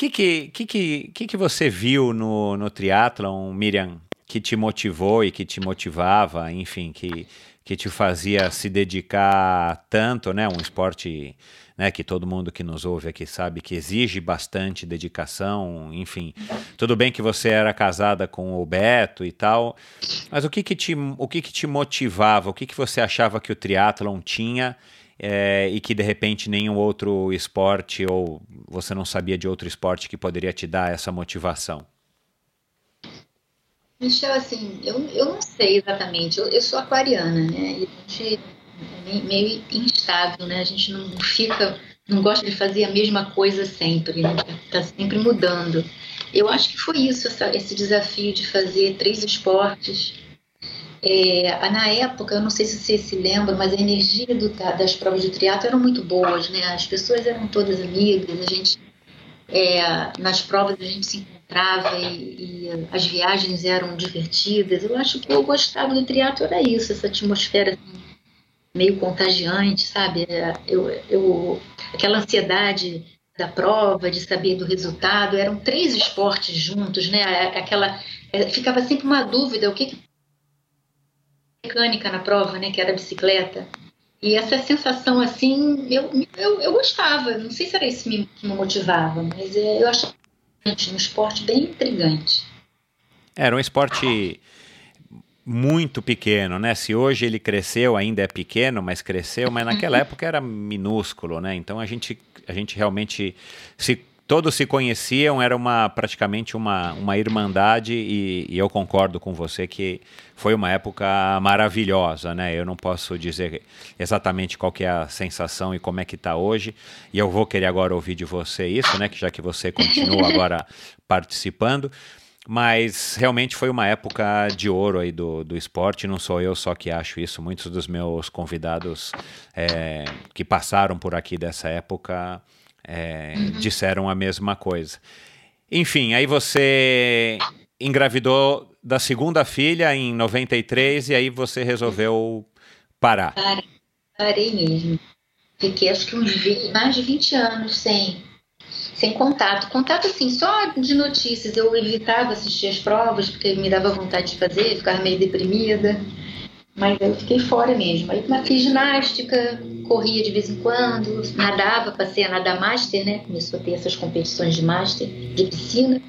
[SPEAKER 2] O que que, que, que, que você viu no, no triatlon, Miriam, que te motivou e que te motivava, enfim, que, que te fazia se dedicar tanto, né? Um esporte né, que todo mundo que nos ouve aqui sabe que exige bastante dedicação, enfim. Tudo bem que você era casada com o Beto e tal, mas o que que te, o que que te motivava? O que que você achava que o triatlon tinha é, e que de repente nenhum outro esporte ou você não sabia de outro esporte que poderia te dar essa motivação?
[SPEAKER 1] Michel, assim, eu, eu não sei exatamente. Eu, eu sou aquariana, né? E a gente é meio instável, né? A gente não fica, não gosta de fazer a mesma coisa sempre, né? Tá sempre mudando. Eu acho que foi isso, essa, esse desafio de fazer três esportes. É, na época, eu não sei se você se lembra, mas a energia do, das provas de triatlo eram muito boas, né? As pessoas eram todas amigas, a gente é, nas provas a gente se e, e, as viagens eram divertidas. Eu acho que eu gostava do triatlo era isso, essa atmosfera assim, meio contagiante, sabe? Eu, eu, aquela ansiedade da prova, de saber do resultado, eram três esportes juntos, né? Aquela é, ficava sempre uma dúvida, o que, que mecânica na prova, né? Que era bicicleta. E essa sensação assim, eu, eu, eu gostava. Não sei se era isso que me motivava, mas é, eu achava um esporte bem intrigante.
[SPEAKER 2] Era um esporte muito pequeno, né? Se hoje ele cresceu, ainda é pequeno, mas cresceu, mas naquela uhum. época era minúsculo, né? Então a gente, a gente realmente se todos se conheciam, era uma praticamente uma, uma irmandade e, e, eu concordo com você que foi uma época maravilhosa, né? Eu não posso dizer exatamente qual é a sensação e como é que está hoje e eu vou querer agora ouvir de você isso, né? Que já que você continua agora participando, mas realmente foi uma época de ouro aí do, do esporte, não sou eu só que acho isso, muitos dos meus convidados é, que passaram por aqui dessa época é, uhum. disseram a mesma coisa. Enfim, aí você engravidou da segunda filha em 93 e aí você resolveu parar.
[SPEAKER 1] Parei, parei mesmo. Fiquei acho que uns 20, mais de 20 anos sem sem contato. Contato, assim, só de notícias. Eu evitava assistir as provas, porque me dava vontade de fazer, ficava meio deprimida. Mas eu fiquei fora mesmo. Aí fiz ginástica, corria de vez em quando, nadava, passei a nadar master, né? Começou a ter essas competições de master, de piscina.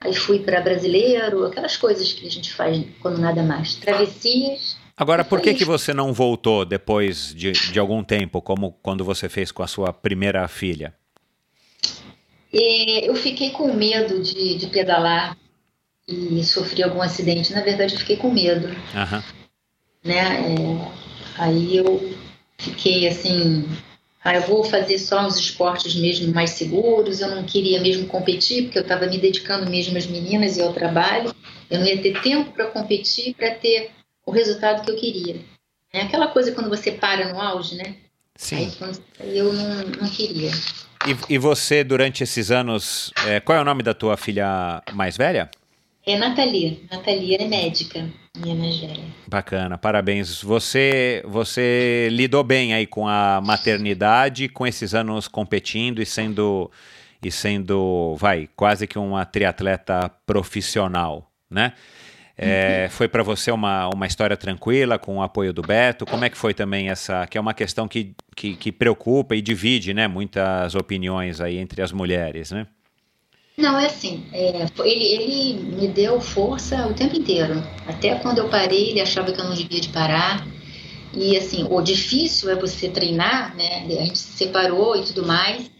[SPEAKER 1] Aí fui para brasileiro, aquelas coisas que a gente faz quando nada mais. Travessias.
[SPEAKER 2] Agora, por que, que você não voltou depois de, de algum tempo, como quando você fez com a sua primeira filha?
[SPEAKER 1] eu fiquei com medo de, de, pedalar e sofri algum acidente. Na verdade, eu fiquei com medo. Uhum. Né? É, aí eu fiquei assim, ah, eu vou fazer só os esportes mesmo mais seguros. Eu não queria mesmo competir, porque eu estava me dedicando mesmo às meninas e ao trabalho. Eu não ia ter tempo para competir, para ter o resultado que eu queria. É aquela coisa quando você para no auge, né?
[SPEAKER 2] Sim.
[SPEAKER 1] Aí, eu não, não queria.
[SPEAKER 2] E, e você, durante esses anos, é, qual é o nome da tua filha mais velha?
[SPEAKER 1] É Nathalie. Nathalie é médica, minha mais velha.
[SPEAKER 2] Bacana, parabéns. Você, você lidou bem aí com a maternidade, com esses anos competindo e sendo, e sendo, vai, quase que uma triatleta profissional, né? É, uhum. Foi para você uma, uma história tranquila, com o apoio do Beto? Como é que foi também essa, que é uma questão que, que, que preocupa e divide né, muitas opiniões aí entre as mulheres, né?
[SPEAKER 1] Não, é assim, é, ele, ele me deu força o tempo inteiro. Até quando eu parei, ele achava que eu não devia de parar. E assim, o difícil é você treinar, né? A gente se separou e tudo mais,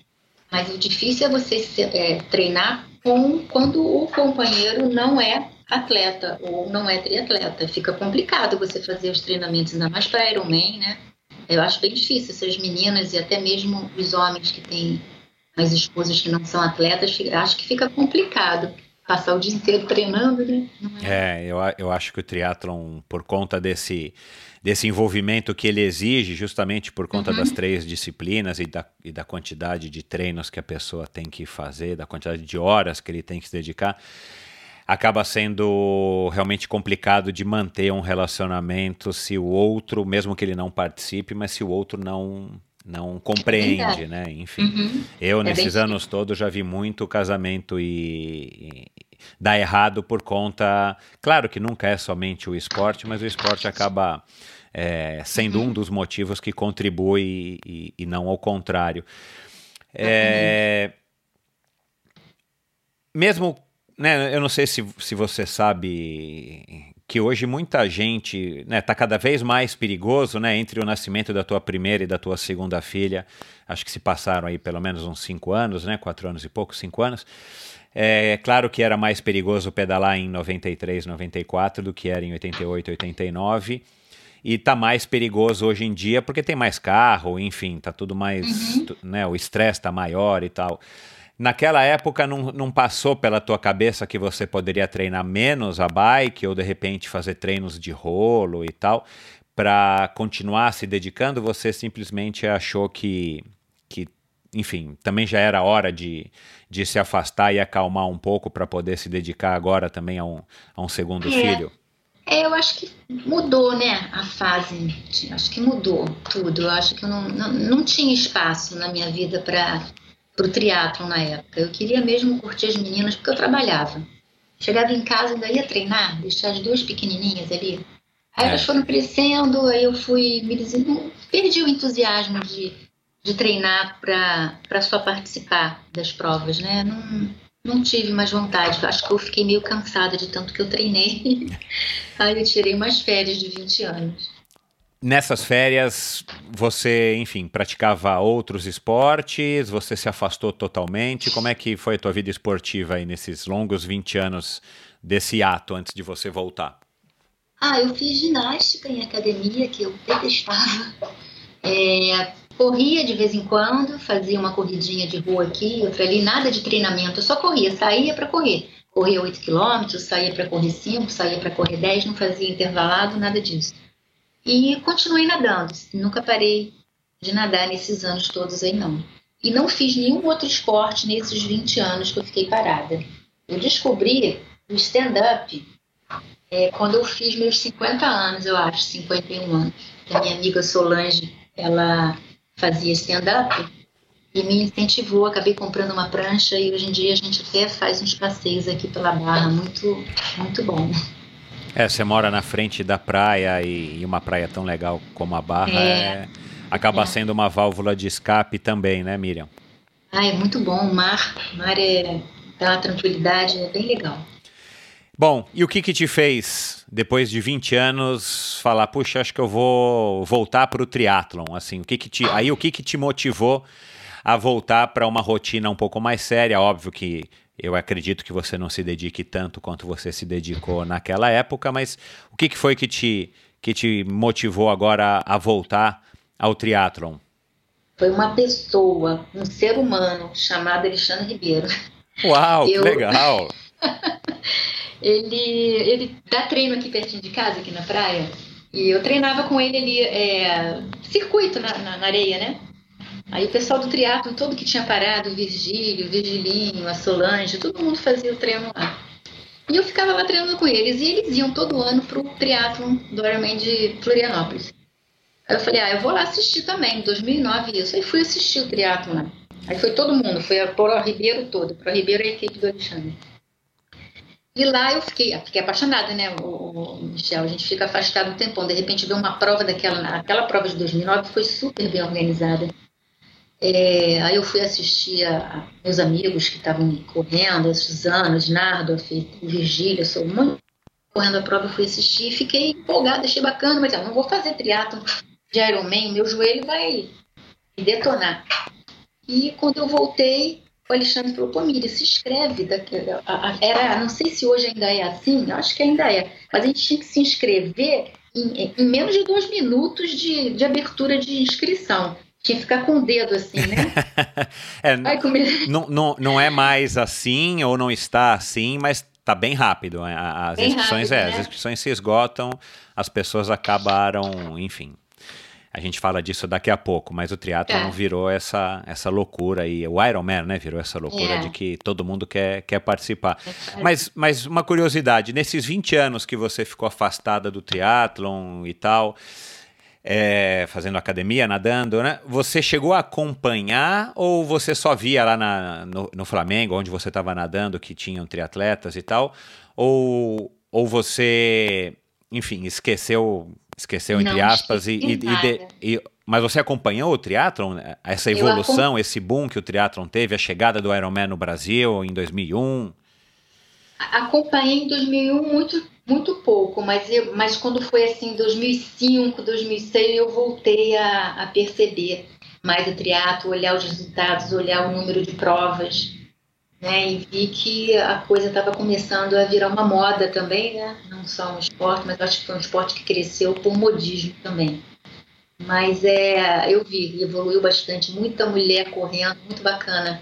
[SPEAKER 1] mas o difícil é você se, é, treinar com, quando o companheiro não é atleta ou não é triatleta. Fica complicado você fazer os treinamentos, ainda mais para Ironman, né? Eu acho bem difícil essas meninas e até mesmo os homens que têm as esposas que não são atletas, acho que fica complicado. passar o dia inteiro treinando, né?
[SPEAKER 2] É, é eu, eu acho que o triatlon, por conta desse, desse envolvimento que ele exige, justamente por conta uhum. das três disciplinas e da, e da quantidade de treinos que a pessoa tem que fazer, da quantidade de horas que ele tem que se dedicar, acaba sendo realmente complicado de manter um relacionamento se o outro, mesmo que ele não participe, mas se o outro não não compreende, é né? Enfim, uhum. eu é nesses anos todos já vi muito casamento e, e dar errado por conta, claro que nunca é somente o esporte, mas o esporte acaba é, sendo uhum. um dos motivos que contribui e, e não ao contrário. É, mesmo, né, eu não sei se, se você sabe que hoje muita gente está né, cada vez mais perigoso né, entre o nascimento da tua primeira e da tua segunda filha. Acho que se passaram aí pelo menos uns cinco anos, né, quatro anos e pouco, cinco anos. É claro que era mais perigoso pedalar em 93, 94 do que era em 88, 89. E tá mais perigoso hoje em dia porque tem mais carro, enfim, tá tudo mais. Uhum. Né, o estresse tá maior e tal. Naquela época não, não passou pela tua cabeça que você poderia treinar menos a bike ou de repente fazer treinos de rolo e tal para continuar se dedicando? Você simplesmente achou que, que enfim, também já era hora de, de se afastar e acalmar um pouco para poder se dedicar agora também a um, a um segundo é. filho?
[SPEAKER 1] É, eu acho que mudou, né, a fase. Acho que mudou tudo. Eu acho que eu não, não, não tinha espaço na minha vida para pro triatlon na época. Eu queria mesmo curtir as meninas porque eu trabalhava. Chegava em casa ainda ia treinar, deixar as duas pequenininhas ali. Aí é. elas foram crescendo, aí eu fui me dizendo, perdi o entusiasmo de, de treinar para só participar das provas, né? Não, não tive mais vontade. Acho que eu fiquei meio cansada de tanto que eu treinei. aí eu tirei umas férias de 20 anos.
[SPEAKER 2] Nessas férias, você, enfim, praticava outros esportes? Você se afastou totalmente? Como é que foi a tua vida esportiva aí nesses longos 20 anos desse ato antes de você voltar?
[SPEAKER 1] Ah, eu fiz ginástica em academia, que eu detestava. É, corria de vez em quando, fazia uma corridinha de rua aqui, outra ali, nada de treinamento, eu só corria, saía para correr. Corria 8 quilômetros, saía para correr 5, saía para correr 10, não fazia intervalado, nada disso. E continuei nadando, nunca parei de nadar nesses anos todos aí não. E não fiz nenhum outro esporte nesses 20 anos que eu fiquei parada. Eu descobri o stand-up é, quando eu fiz meus 50 anos, eu acho, 51 anos. A minha amiga Solange, ela fazia stand-up e me incentivou. Acabei comprando uma prancha e hoje em dia a gente até faz uns passeios aqui pela Barra, muito, muito bom.
[SPEAKER 2] É, você mora na frente da praia e, e uma praia tão legal como a Barra é, é, acaba é. sendo uma válvula de escape também, né, Miriam?
[SPEAKER 1] Ah, é muito bom. O mar, o mar é, dá uma tranquilidade, é bem legal.
[SPEAKER 2] Bom, e o que que te fez, depois de 20 anos, falar, puxa, acho que eu vou voltar para o triatlon, assim, o que que te, aí o que que te motivou a voltar para uma rotina um pouco mais séria, óbvio que eu acredito que você não se dedique tanto quanto você se dedicou naquela época, mas o que, que foi que te, que te motivou agora a voltar ao triatlon?
[SPEAKER 1] Foi uma pessoa, um ser humano chamado Alexandre Ribeiro.
[SPEAKER 2] Uau, eu... que legal!
[SPEAKER 1] ele, ele dá treino aqui pertinho de casa, aqui na praia, e eu treinava com ele ali, é, circuito na, na, na areia, né? Aí o pessoal do triatlo, todo que tinha parado, o Virgílio, o Virgilinho, a Solange, todo mundo fazia o treino lá. E eu ficava lá treinando com eles, e eles iam todo ano pro triatlo do Ironman de Florianópolis. Aí eu falei, ah, eu vou lá assistir também, em 2009 isso. Aí fui assistir o triatlo lá. Aí foi todo mundo, foi a Pro Ribeiro todo, Pro Ribeiro é a equipe do Alexandre. E lá eu fiquei, fiquei apaixonada, né, o, Michel? A gente fica afastado um tempão. De repente, ver uma prova daquela, aquela prova de 2009 foi super bem organizada. É, aí eu fui assistir a, a meus amigos que estavam correndo, a Suzana, o a Virgília, sou muito correndo a prova, eu fui assistir e fiquei empolgada, achei bacana, mas eu não vou fazer triatlo de Ironman, meu joelho vai detonar. E quando eu voltei, o Alexandre falou, pô, Miriam, se inscreve. Daquela, era, não sei se hoje ainda é assim, acho que ainda é, mas a gente tinha que se inscrever em, em menos de dois minutos de, de abertura de inscrição tinha que ficar com o dedo assim, né?
[SPEAKER 2] é, Ai, não, não, não é mais assim ou não está assim, mas tá bem rápido. As bem inscrições, rápido, é, né? as inscrições se esgotam, as pessoas acabaram, enfim. A gente fala disso daqui a pouco, mas o triatlo é. virou essa, essa loucura aí. O Ironman, né, virou essa loucura é. de que todo mundo quer, quer participar. É mas, mas uma curiosidade, nesses 20 anos que você ficou afastada do triatlon e tal, é, fazendo academia, nadando, né? Você chegou a acompanhar ou você só via lá na, no, no Flamengo, onde você estava nadando, que tinham triatletas e tal? Ou, ou você, enfim, esqueceu Esqueceu, entre não, aspas, e, e, de, e, mas você acompanhou o triatlon, né? essa evolução, esse boom que o triatlon teve, a chegada do Ironman no Brasil em 2001?
[SPEAKER 1] Acompanhei em 2001 muito, muito pouco, mas, eu, mas quando foi assim, 2005, 2006, eu voltei a, a perceber mais o triatlo, olhar os resultados, olhar o número de provas, né, e vi que a coisa estava começando a virar uma moda também, né, não só um esporte, mas acho que foi um esporte que cresceu por modismo também. Mas é, eu vi, evoluiu bastante, muita mulher correndo, muito bacana,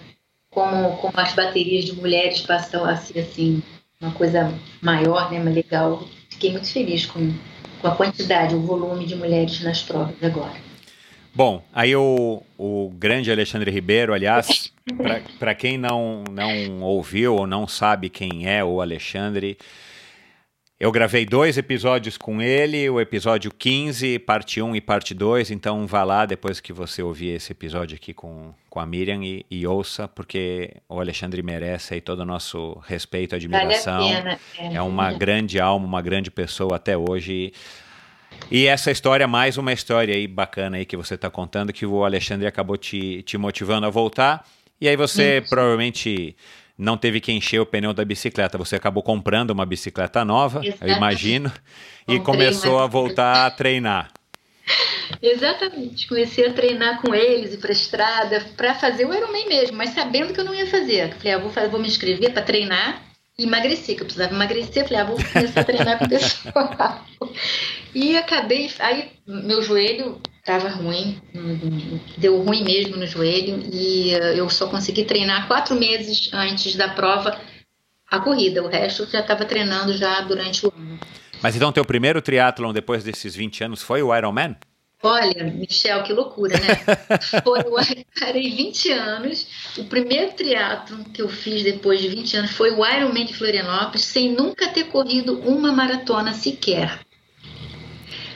[SPEAKER 1] como, como as baterias de mulheres passam a ser assim, uma coisa maior, né, mais legal. Fiquei muito feliz com, com a quantidade, o volume de mulheres nas provas agora.
[SPEAKER 2] Bom, aí o, o grande Alexandre Ribeiro, aliás, para quem não, não ouviu ou não sabe quem é o Alexandre, eu gravei dois episódios com ele, o episódio 15, parte 1 e parte 2, então vá lá depois que você ouvir esse episódio aqui com, com a Miriam e, e ouça, porque o Alexandre merece aí todo o nosso respeito, admiração. Vale é, é uma grande alma, uma grande pessoa até hoje. E essa história, mais uma história aí bacana aí que você está contando, que o Alexandre acabou te, te motivando a voltar. E aí você Isso. provavelmente não teve que encher o pneu da bicicleta. Você acabou comprando uma bicicleta nova, Exatamente. eu imagino, e começou a voltar a treinar.
[SPEAKER 1] Exatamente, comecei a treinar com eles e para estrada para fazer o Ironman mesmo, mas sabendo que eu não ia fazer. Falei, ah, vou, fazer, vou me inscrever para treinar e emagrecer, que eu precisava emagrecer. Falei, ah, vou começar a treinar com o pessoal. E acabei, aí meu joelho estava ruim, deu ruim mesmo no joelho e eh, eu só consegui treinar quatro meses antes da prova a corrida. O resto eu já estava treinando já durante o ano.
[SPEAKER 2] Mas então teu primeiro triatlon depois desses 20 anos foi o Ironman?
[SPEAKER 1] Olha, Michel, que loucura, né? Foi, eu parei 20 anos. O primeiro triatlon que eu fiz depois de 20 anos foi o Ironman de Florianópolis, sem nunca ter corrido uma maratona sequer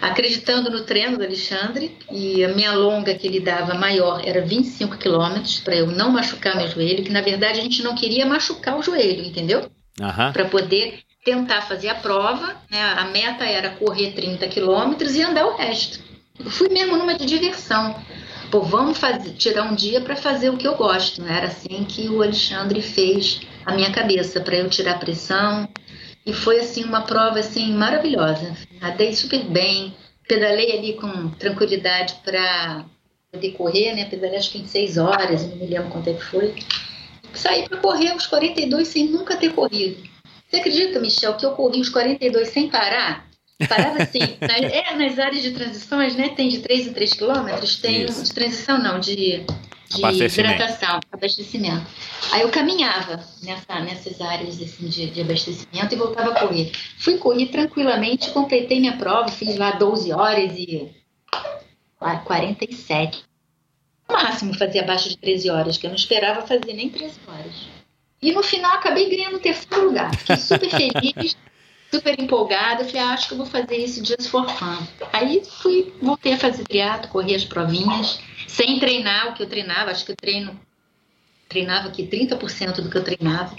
[SPEAKER 1] acreditando no treino do Alexandre e a minha longa que ele dava maior era 25 quilômetros para eu não machucar meu joelho, que na verdade a gente não queria machucar o joelho, entendeu?
[SPEAKER 2] Uhum.
[SPEAKER 1] Para poder tentar fazer a prova, né? A meta era correr 30 quilômetros e andar o resto. Eu fui mesmo numa de diversão. Pô, vamos fazer, tirar um dia para fazer o que eu gosto. Era assim que o Alexandre fez a minha cabeça para eu tirar a pressão, e foi assim uma prova assim maravilhosa. Nadei super bem, pedalei ali com tranquilidade para poder correr, né? Pedalei acho que em seis horas, não me lembro quanto é que foi. Saí para correr os 42 sem nunca ter corrido. Você acredita, Michel, que eu corri os 42 sem parar? Parava assim, nas, é, nas áreas de transições, né? Tem de 3 em 3 quilômetros, tem Isso. de transição não, de de hidratação, abastecimento. Aí eu caminhava nessa, nessas áreas assim, de, de, abastecimento e voltava a correr. Fui correr tranquilamente, completei minha prova, fiz lá 12 horas e 47. No máximo fazia abaixo de 13 horas, que eu não esperava fazer nem 13 horas. E no final acabei ganhando o terceiro lugar. Fiquei super feliz, super empolgada. Falei, ah, acho que eu vou fazer isso just for fun. Aí fui, voltei a fazer triatlo, corri as provinhas sem treinar o que eu treinava, acho que eu treino treinava aqui 30% do que eu treinava.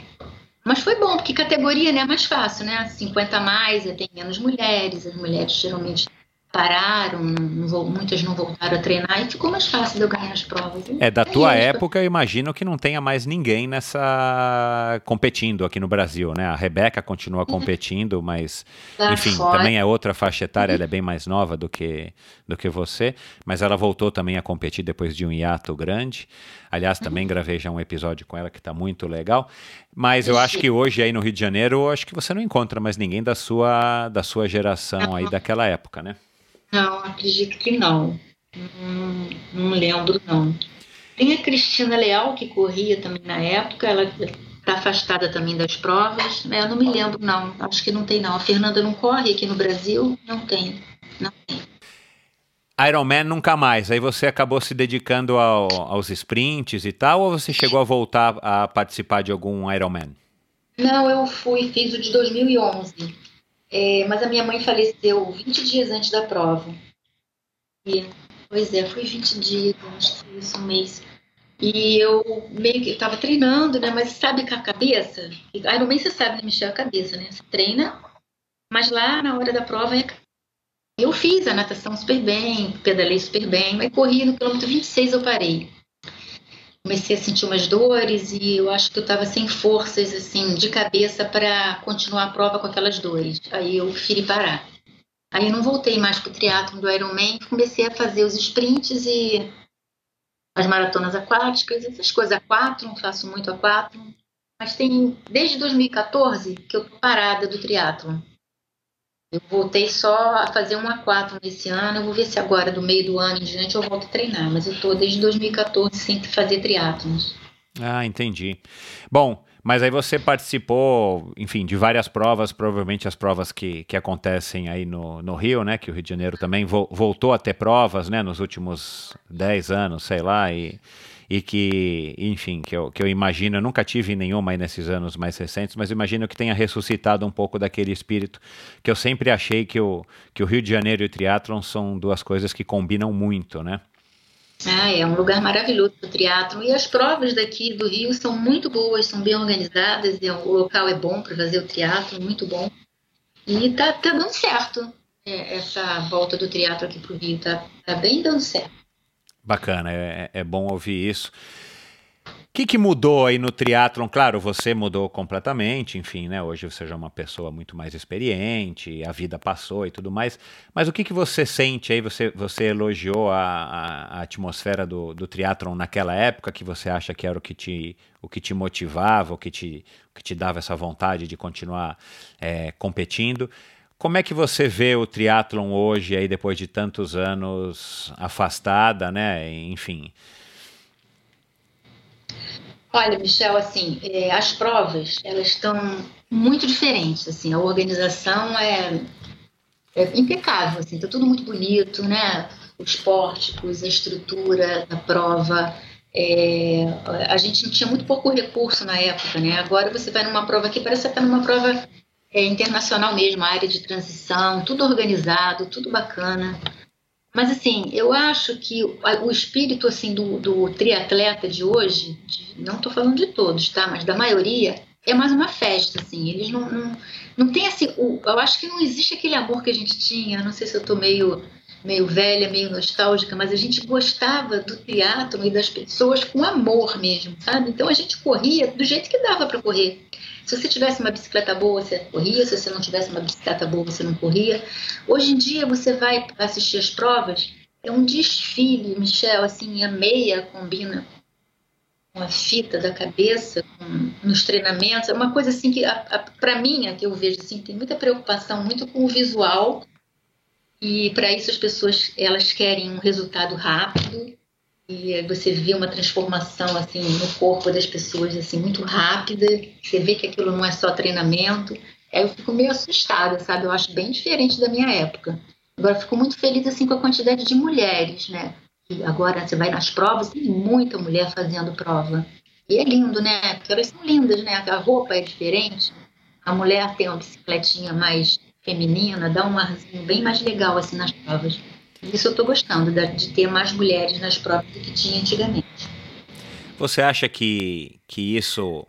[SPEAKER 1] Mas foi bom, porque categoria né, é mais fácil, né? 50 a mais, tem menos mulheres, as mulheres geralmente pararam, não, muitas não voltaram a treinar e ficou mais fácil de eu ganhar as provas.
[SPEAKER 2] É, da tua época, eu imagino que não tenha mais ninguém nessa competindo aqui no Brasil, né? A Rebeca continua uhum. competindo, mas Lá enfim, fora. também é outra faixa etária, ela é bem mais nova do que, do que você, mas ela voltou também a competir depois de um hiato grande. Aliás, também uhum. gravei já um episódio com ela que está muito legal. Mas eu acho que hoje aí no Rio de Janeiro, acho que você não encontra mais ninguém da sua, da sua geração aí daquela época, né?
[SPEAKER 1] Não, acredito que não. Não, não lembro, não. Tem a Cristina Leal, que corria também na época, ela está afastada também das provas. Né? Eu não me lembro, não. Acho que não tem, não. A Fernanda não corre aqui no Brasil? Não tem. Não tem.
[SPEAKER 2] Ironman nunca mais. Aí você acabou se dedicando ao, aos sprints e tal, ou você chegou a voltar a participar de algum Ironman?
[SPEAKER 1] Não, eu fui, fiz o de 2011. É, mas a minha mãe faleceu 20 dias antes da prova. E, pois é, foi 20 dias, acho que foi isso, um mês. E eu meio que estava treinando, né? Mas sabe com a cabeça? Ironman você sabe né, mexer a cabeça, né? Você treina, mas lá na hora da prova é eu fiz a natação super bem, pedalei super bem, mas corri no quilômetro 26 eu parei. Comecei a sentir umas dores e eu acho que eu estava sem forças assim de cabeça para continuar a prova com aquelas dores. Aí eu preferi parar. Aí eu não voltei mais para o triatlo do Ironman, comecei a fazer os sprints e as maratonas aquáticas, essas coisas a quatro, faço muito a quatro. Mas tem desde 2014 que eu tô parada do triatlo. Eu voltei só a fazer um A4 nesse ano. Eu vou ver se agora, do meio do ano em diante, eu volto a treinar. Mas eu estou desde 2014 sem fazer triatlons.
[SPEAKER 2] Ah, entendi. Bom, mas aí você participou, enfim, de várias provas, provavelmente as provas que, que acontecem aí no, no Rio, né? Que o Rio de Janeiro também vo voltou a ter provas, né? Nos últimos 10 anos, sei lá, e e que, enfim, que eu, que eu imagino, eu nunca tive nenhuma nesses anos mais recentes, mas imagino que tenha ressuscitado um pouco daquele espírito que eu sempre achei que o, que o Rio de Janeiro e o triatlon são duas coisas que combinam muito, né?
[SPEAKER 1] Ah, é um lugar maravilhoso o triatlon e as provas daqui do Rio são muito boas, são bem organizadas, o local é bom para fazer o triatlon, muito bom. E tá, tá dando certo é, essa volta do triatlo aqui para o Rio, tá, tá bem dando certo.
[SPEAKER 2] Bacana, é, é bom ouvir isso. O que, que mudou aí no triatlon? Claro, você mudou completamente, enfim, né? Hoje você já é uma pessoa muito mais experiente, a vida passou e tudo mais. Mas o que, que você sente aí? Você, você elogiou a, a, a atmosfera do, do triatlon naquela época, que você acha que era o que te, o que te motivava, o que te, o que te dava essa vontade de continuar é, competindo. Como é que você vê o triatlon hoje, aí depois de tantos anos afastada, né? Enfim.
[SPEAKER 1] Olha, Michel, assim, é, as provas elas estão muito diferentes, assim, a organização é, é impecável, assim, tá tudo muito bonito, né? Os pórticos, a estrutura da prova, é, a gente tinha muito pouco recurso na época, né? Agora você vai numa prova aqui, parece que está numa prova é, internacional mesmo, área de transição, tudo organizado, tudo bacana. Mas assim, eu acho que o espírito assim do, do triatleta de hoje, de, não estou falando de todos, tá? Mas da maioria é mais uma festa, assim. Eles não, não, não tem assim, o, eu acho que não existe aquele amor que a gente tinha. Não sei se eu estou meio meio velha, meio nostálgica, mas a gente gostava do teatro e das pessoas com amor mesmo, sabe? Então a gente corria do jeito que dava para correr. Se você tivesse uma bicicleta boa, você corria. Se você não tivesse uma bicicleta boa, você não corria. Hoje em dia, você vai assistir as provas, é um desfile, Michel, assim, a meia combina com a fita da cabeça, com, nos treinamentos. É uma coisa assim que, para mim, é que eu vejo assim, tem muita preocupação muito com o visual. E para isso as pessoas elas querem um resultado rápido e você vê uma transformação assim no corpo das pessoas assim muito rápida. Você vê que aquilo não é só treinamento. Eu fico meio assustada, sabe? Eu acho bem diferente da minha época. Agora fico muito feliz assim com a quantidade de mulheres, né? E agora você vai nas provas, tem muita mulher fazendo prova. E é lindo, né? Porque elas são lindas, né? A roupa é diferente. A mulher tem uma bicicletinha mais feminina, dá um arzinho bem mais legal assim nas provas. Isso eu estou gostando, de ter mais mulheres nas provas do que tinha antigamente.
[SPEAKER 2] Você acha que, que isso.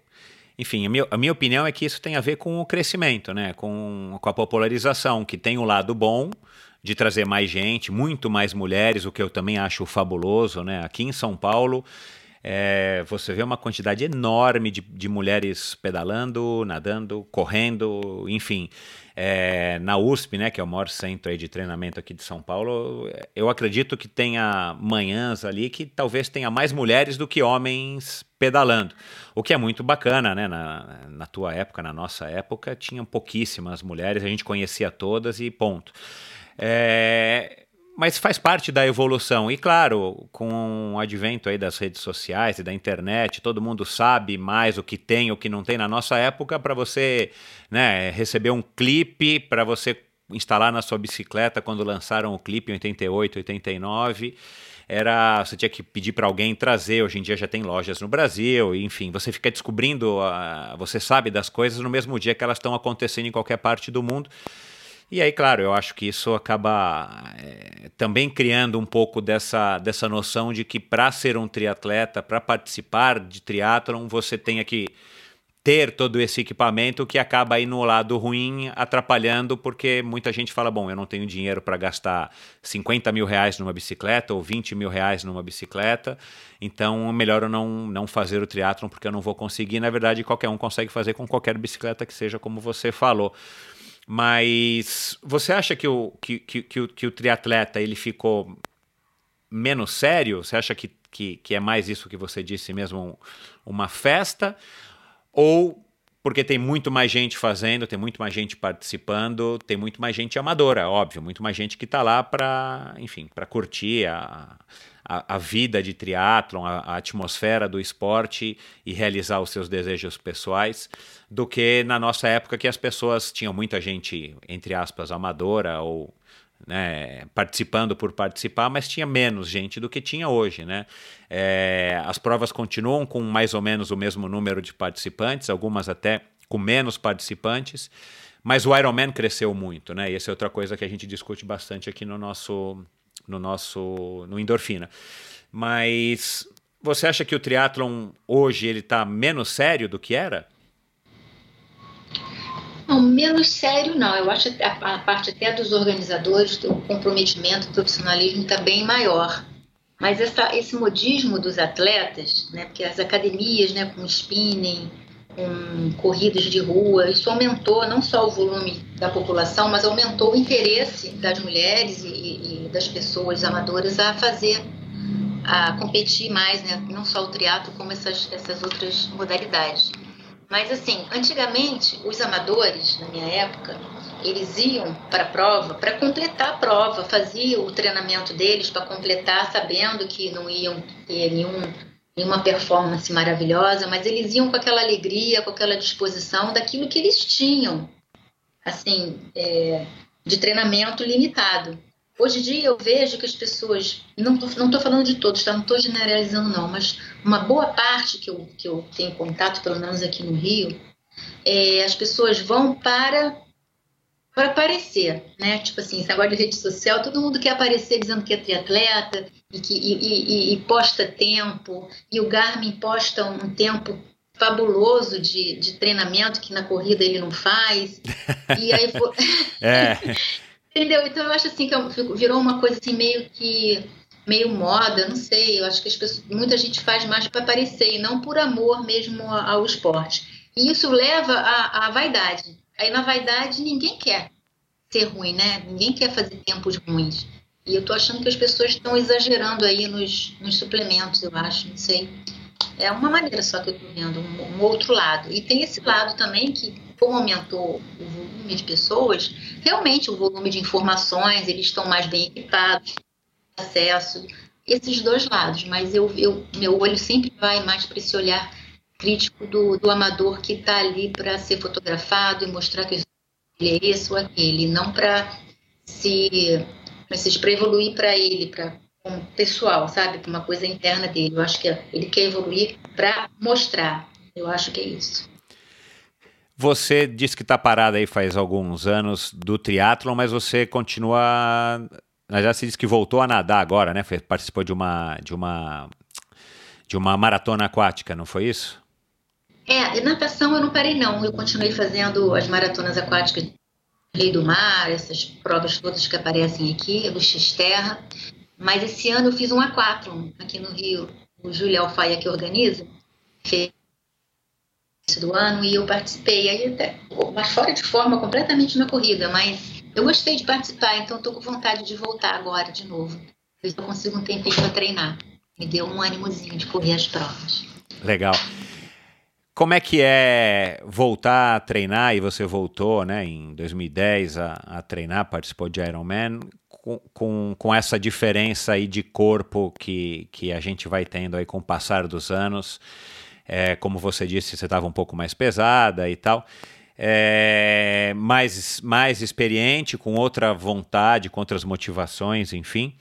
[SPEAKER 2] Enfim, a minha, a minha opinião é que isso tem a ver com o crescimento, né? com, com a popularização, que tem o lado bom de trazer mais gente, muito mais mulheres, o que eu também acho fabuloso. Né? Aqui em São Paulo, é, você vê uma quantidade enorme de, de mulheres pedalando, nadando, correndo, enfim. É, na USP, né, que é o maior centro de treinamento aqui de São Paulo, eu acredito que tenha manhãs ali que talvez tenha mais mulheres do que homens pedalando, o que é muito bacana, né? Na, na tua época, na nossa época, tinham pouquíssimas mulheres, a gente conhecia todas e ponto. É, mas faz parte da evolução. E claro, com o advento aí das redes sociais e da internet, todo mundo sabe mais o que tem, o que não tem. Na nossa época, para você né, receber um clipe, para você instalar na sua bicicleta quando lançaram o clipe em 88, 89 era você tinha que pedir para alguém trazer. Hoje em dia já tem lojas no Brasil, enfim, você fica descobrindo, uh, você sabe das coisas no mesmo dia que elas estão acontecendo em qualquer parte do mundo. E aí, claro, eu acho que isso acaba é, também criando um pouco dessa, dessa noção de que para ser um triatleta, para participar de triatlon, você tenha que ter todo esse equipamento que acaba aí no lado ruim atrapalhando, porque muita gente fala, bom, eu não tenho dinheiro para gastar 50 mil reais numa bicicleta ou 20 mil reais numa bicicleta, então melhor eu não, não fazer o triatlon porque eu não vou conseguir. Na verdade, qualquer um consegue fazer com qualquer bicicleta que seja, como você falou. Mas você acha que o, que, que, que, o, que o triatleta ele ficou menos sério? Você acha que, que, que é mais isso que você disse mesmo, uma festa? Ou porque tem muito mais gente fazendo, tem muito mais gente participando, tem muito mais gente amadora, óbvio, muito mais gente que está lá para, enfim, para curtir a, a, a, vida de triatlon, a, a, atmosfera do esporte e realizar os seus desejos pessoais, do que na nossa época que as pessoas tinham muita gente, entre aspas, amadora ou né, participando por participar, mas tinha menos gente do que tinha hoje. Né? É, as provas continuam com mais ou menos o mesmo número de participantes, algumas até com menos participantes, mas o Ironman cresceu muito, né? E essa é outra coisa que a gente discute bastante aqui no nosso no nosso no endorfina. Mas você acha que o triatlon hoje ele está menos sério do que era?
[SPEAKER 1] Não, menos sério não. Eu acho que a, parte até dos organizadores, o comprometimento, o profissionalismo está bem maior. Mas essa, esse modismo dos atletas, né, porque as academias, né, com spinning, com corridas de rua, isso aumentou não só o volume da população, mas aumentou o interesse das mulheres e, e das pessoas amadoras a fazer, a competir mais, né? não só o triatlo, como essas, essas outras modalidades. Mas assim, antigamente os amadores, na minha época, eles iam para a prova para completar a prova, faziam o treinamento deles para completar, sabendo que não iam ter nenhum nenhuma performance maravilhosa, mas eles iam com aquela alegria, com aquela disposição daquilo que eles tinham, assim, é, de treinamento limitado. Hoje em dia eu vejo que as pessoas, não estou não tô falando de todos, tá? não estou generalizando não, mas uma boa parte que eu, que eu tenho contato, pelo menos aqui no Rio, é, as pessoas vão para para aparecer, né? Tipo assim, esse negócio de rede social, todo mundo quer aparecer dizendo que é triatleta e que e, e, e posta tempo, e o Garmin posta um tempo fabuloso de, de treinamento que na corrida ele não faz. E aí
[SPEAKER 2] é.
[SPEAKER 1] Entendeu? Então eu acho assim que é virou uma coisa assim meio que meio moda, não sei. Eu acho que as pessoas, muita gente faz mais para aparecer e não por amor mesmo ao esporte. E isso leva à, à vaidade. Aí na vaidade ninguém quer ser ruim, né? Ninguém quer fazer tempos ruins. E eu tô achando que as pessoas estão exagerando aí nos, nos suplementos, eu acho, não sei. É uma maneira só que eu tô vendo, um, um outro lado. E tem esse lado também que, como aumentou o volume de pessoas, realmente o volume de informações, eles estão mais bem equipados, acesso, esses dois lados. Mas eu, eu meu olho sempre vai mais para esse olhar crítico do, do amador que está ali para ser fotografado e mostrar que ele é esse ou aquele, não para se para evoluir para ele, para um pessoal, sabe, para uma coisa interna dele. Eu acho que ele quer evoluir para mostrar. Eu acho que é isso.
[SPEAKER 2] Você disse que está parada aí faz alguns anos do triatlon, mas você continua. Já se disse que voltou a nadar agora, né? Participou de uma de uma de uma maratona aquática, não foi isso?
[SPEAKER 1] É, natação eu não parei não, eu continuei fazendo as maratonas aquáticas Rei do Mar, essas provas todas que aparecem aqui, do X-Terra, mas esse ano eu fiz um aquátlon aqui no Rio, o Júlio Alfaia que organiza, fez do ano e eu participei, aí até, mas fora de forma completamente na corrida, mas eu gostei de participar, então estou com vontade de voltar agora de novo. Eu consigo um tempinho para treinar. Me deu um ânimozinho de correr as provas.
[SPEAKER 2] Legal. Como é que é voltar a treinar e você voltou, né, em 2010 a, a treinar, participou de Ironman? com, com, com, essa diferença aí de corpo que, que a gente vai tendo aí com o passar dos anos. É, como você disse, você estava um pouco mais pesada e tal. É, mais, mais experiente, com outra vontade, com outras motivações, enfim.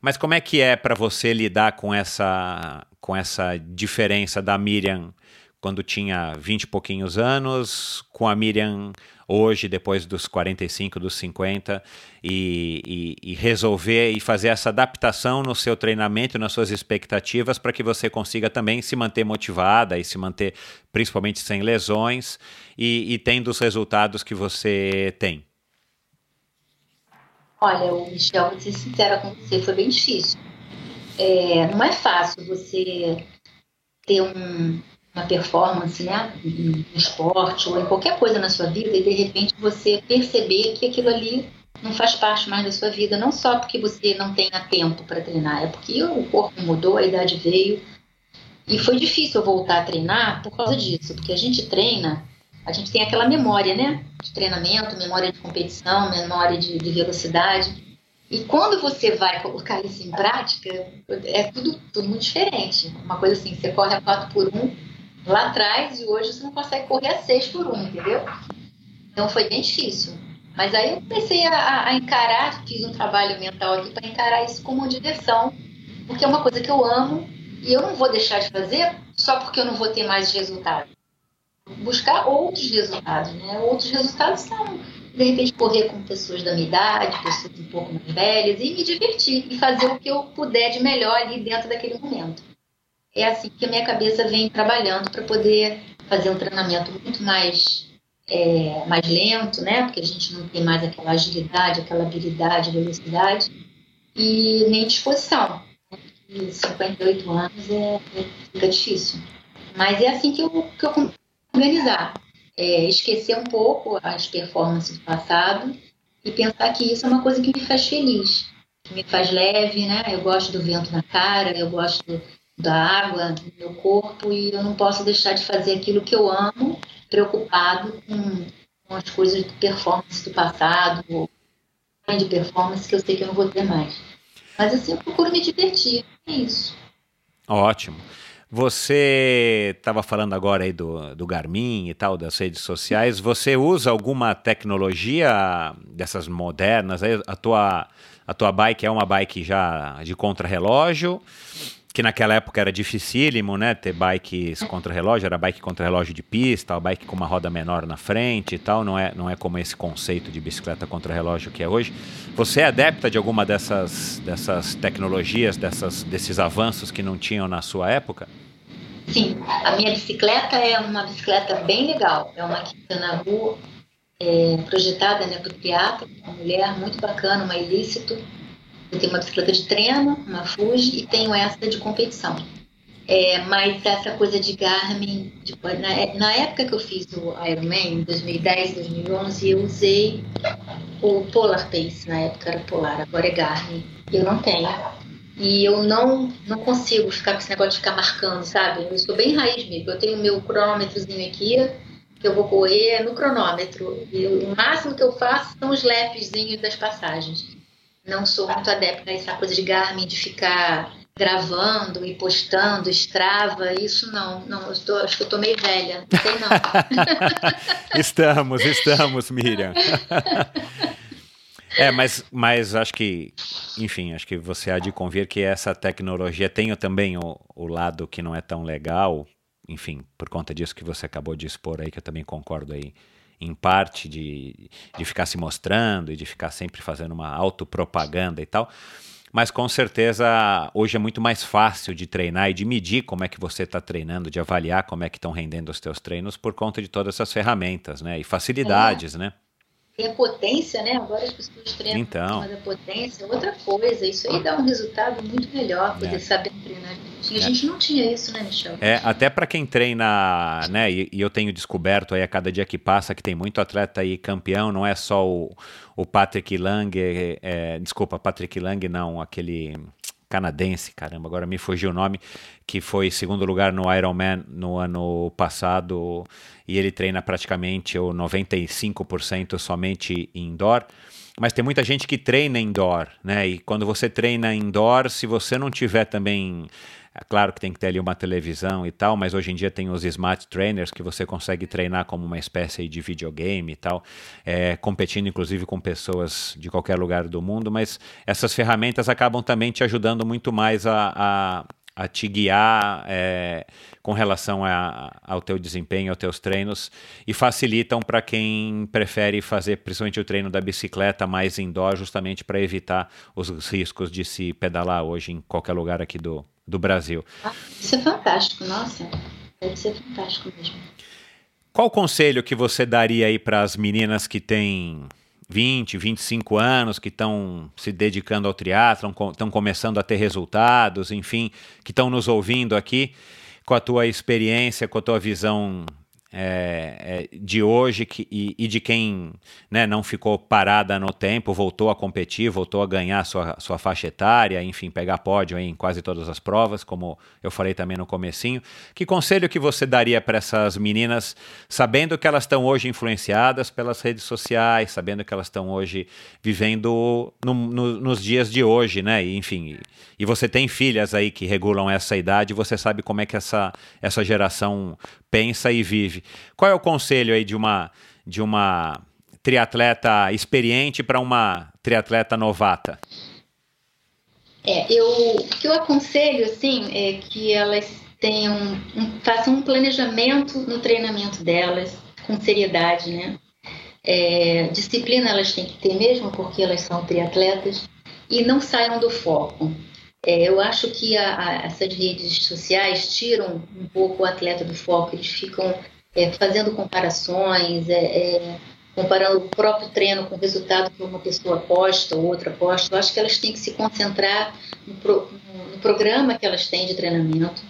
[SPEAKER 2] Mas como é que é para você lidar com essa, com essa diferença da Miriam quando tinha 20 e pouquinhos anos, com a Miriam hoje, depois dos 45, dos 50, e, e, e resolver e fazer essa adaptação no seu treinamento, nas suas expectativas, para que você consiga também se manter motivada e se manter principalmente sem lesões e, e tendo os resultados que você tem.
[SPEAKER 1] Olha, o Michel, vou ser sincera com você, foi bem difícil. É, não é fácil você ter um, uma performance, né, no esporte ou em qualquer coisa na sua vida e de repente você perceber que aquilo ali não faz parte mais da sua vida, não só porque você não tenha tempo para treinar, é porque o corpo mudou, a idade veio e foi difícil eu voltar a treinar por causa disso, porque a gente treina, a gente tem aquela memória, né, de treinamento, memória de competição, memória de, de velocidade e quando você vai colocar isso em prática, é tudo, tudo muito diferente. Uma coisa assim, você corre a 4 por 1 lá atrás e hoje você não consegue correr a 6 por 1, entendeu? Então foi bem difícil. Mas aí eu comecei a, a encarar, fiz um trabalho mental aqui para encarar isso como uma diversão, porque é uma coisa que eu amo e eu não vou deixar de fazer só porque eu não vou ter mais resultados. Buscar outros resultados, né? Outros resultados são, de repente, correr com pessoas da minha idade, pessoas um pouco mais velhas e me divertir e fazer o que eu puder de melhor ali dentro daquele momento é assim que a minha cabeça vem trabalhando para poder fazer um treinamento muito mais, é, mais lento, né? Porque a gente não tem mais aquela agilidade, aquela habilidade, velocidade e nem disposição. E 58 anos é, é, fica difícil. Mas é assim que eu, que eu organizar. É, esquecer um pouco as performances do passado e pensar que isso é uma coisa que me faz feliz, que me faz leve, né? Eu gosto do vento na cara, eu gosto da água no meu corpo e eu não posso deixar de fazer aquilo que eu amo, preocupado com, com as coisas de performance do passado, ou de performance que eu sei que eu não vou ter mais. Mas assim, eu procuro me divertir, é isso.
[SPEAKER 2] Ótimo. Você estava falando agora aí do, do Garmin e tal, das redes sociais. Você usa alguma tecnologia dessas modernas? A tua, a tua bike é uma bike já de contrarrelógio? Que naquela época era dificílimo, né? Ter bikes contra relógio, era bike contra relógio de pista, bike com uma roda menor na frente e tal, não é, não é como esse conceito de bicicleta contra relógio que é hoje. Você é adepta de alguma dessas, dessas tecnologias, dessas, desses avanços que não tinham na sua época?
[SPEAKER 1] Sim, a minha bicicleta é uma bicicleta bem legal, é uma Kitanabu é, projetada né, para o triatlo, uma mulher muito bacana, uma ilícito, eu tenho uma bicicleta de treino, uma Fuji, e tenho essa de competição. É, mas essa coisa de Garmin, na, na, época que eu fiz o Ironman, em 2010, 2011, eu usei o Polar Pace, na época era Polar, agora é Garmin. Eu não tenho. E eu não, não consigo ficar com esse negócio de ficar marcando, sabe? Eu sou bem raiz mesmo. Eu tenho meu cronômetrozinho aqui, que eu vou correr no cronômetro. E o máximo que eu faço são os lapzinhos das passagens não sou muito adepta a essa coisa de Garmin, de ficar gravando e postando, Strava, isso não, não, tô, acho que eu tô meio velha, não sei não.
[SPEAKER 2] estamos, estamos, Miriam. É, mas, mas acho que, enfim, acho que você há de convir que essa tecnologia tem também o, o lado que não é tão legal, enfim, por conta disso que você acabou de expor aí, que eu também concordo aí em parte de, de ficar se mostrando e de ficar sempre fazendo uma autopropaganda e tal. Mas com certeza hoje é muito mais fácil de treinar e de medir como é que você está treinando, de avaliar como é que estão rendendo os teus treinos por conta de todas essas ferramentas, né? E facilidades, é. né?
[SPEAKER 1] Tem a potência, né? Agora as pessoas treinam
[SPEAKER 2] então.
[SPEAKER 1] mas a potência, outra coisa. Isso aí dá um resultado muito melhor, poder é. saber treinar. A gente não tinha isso, né, Michel?
[SPEAKER 2] É, até para quem treina, né? E, e, eu tenho descoberto aí a cada dia que passa que tem muito atleta aí campeão, não é só o, o Patrick Lang, é, é, desculpa, Patrick Lang não, aquele canadense, caramba, agora me fugiu o nome, que foi segundo lugar no Ironman no ano passado e ele treina praticamente o 95% somente indoor. mas tem muita gente que treina indoor, né? E quando você treina indoor, se você não tiver também é claro que tem que ter ali uma televisão e tal, mas hoje em dia tem os smart trainers que você consegue treinar como uma espécie de videogame e tal, é, competindo inclusive com pessoas de qualquer lugar do mundo. Mas essas ferramentas acabam também te ajudando muito mais a, a a te guiar é, com relação a, ao teu desempenho, aos teus treinos e facilitam para quem prefere fazer principalmente o treino da bicicleta mais indoor, justamente para evitar os riscos de se pedalar hoje em qualquer lugar aqui do, do Brasil.
[SPEAKER 1] Ah, isso é fantástico, nossa, deve ser fantástico mesmo.
[SPEAKER 2] Qual conselho que você daria aí para as meninas que têm 20, 25 anos, que estão se dedicando ao triatlon, estão começando a ter resultados, enfim, que estão nos ouvindo aqui, com a tua experiência, com a tua visão é, é, de hoje que, e, e, de quem né, não ficou parada no tempo, voltou a competir, voltou a ganhar sua, sua faixa etária, enfim, pegar pódio em quase todas as provas, como eu falei também no comecinho. Que conselho que você daria para essas meninas, sabendo que elas estão hoje influenciadas pelas redes sociais, sabendo que elas estão hoje vivendo no, no, nos dias de hoje, né? E, enfim, e, e você tem filhas aí que regulam essa idade, você sabe como é que essa, essa geração pensa e vive. Qual é o conselho aí de uma de uma triatleta experiente para uma triatleta novata?
[SPEAKER 1] É, eu, o que eu aconselho, assim, é que elas tenham, um, façam um planejamento no treinamento delas, com seriedade, né? É, disciplina elas têm que ter mesmo, porque elas são triatletas, e não saiam do foco. É, eu acho que a, a, essas redes sociais tiram um pouco o atleta do foco, eles ficam é, fazendo comparações, é, é, comparando o próprio treino com o resultado que uma pessoa posta ou outra posta. Eu acho que elas têm que se concentrar no, pro, no programa que elas têm de treinamento.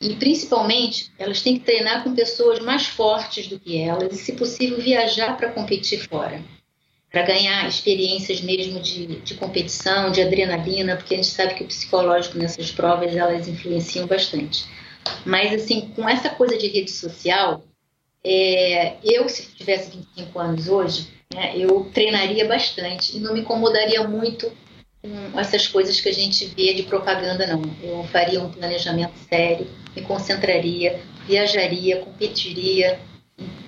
[SPEAKER 1] E, principalmente, elas têm que treinar com pessoas mais fortes do que elas e, se possível, viajar para competir fora para ganhar experiências mesmo de, de competição, de adrenalina, porque a gente sabe que o psicológico nessas provas elas influenciam bastante. Mas assim, com essa coisa de rede social, é, eu se tivesse 25 anos hoje, né, eu treinaria bastante e não me incomodaria muito com essas coisas que a gente vê de propaganda, não. Eu faria um planejamento sério, me concentraria, viajaria, competiria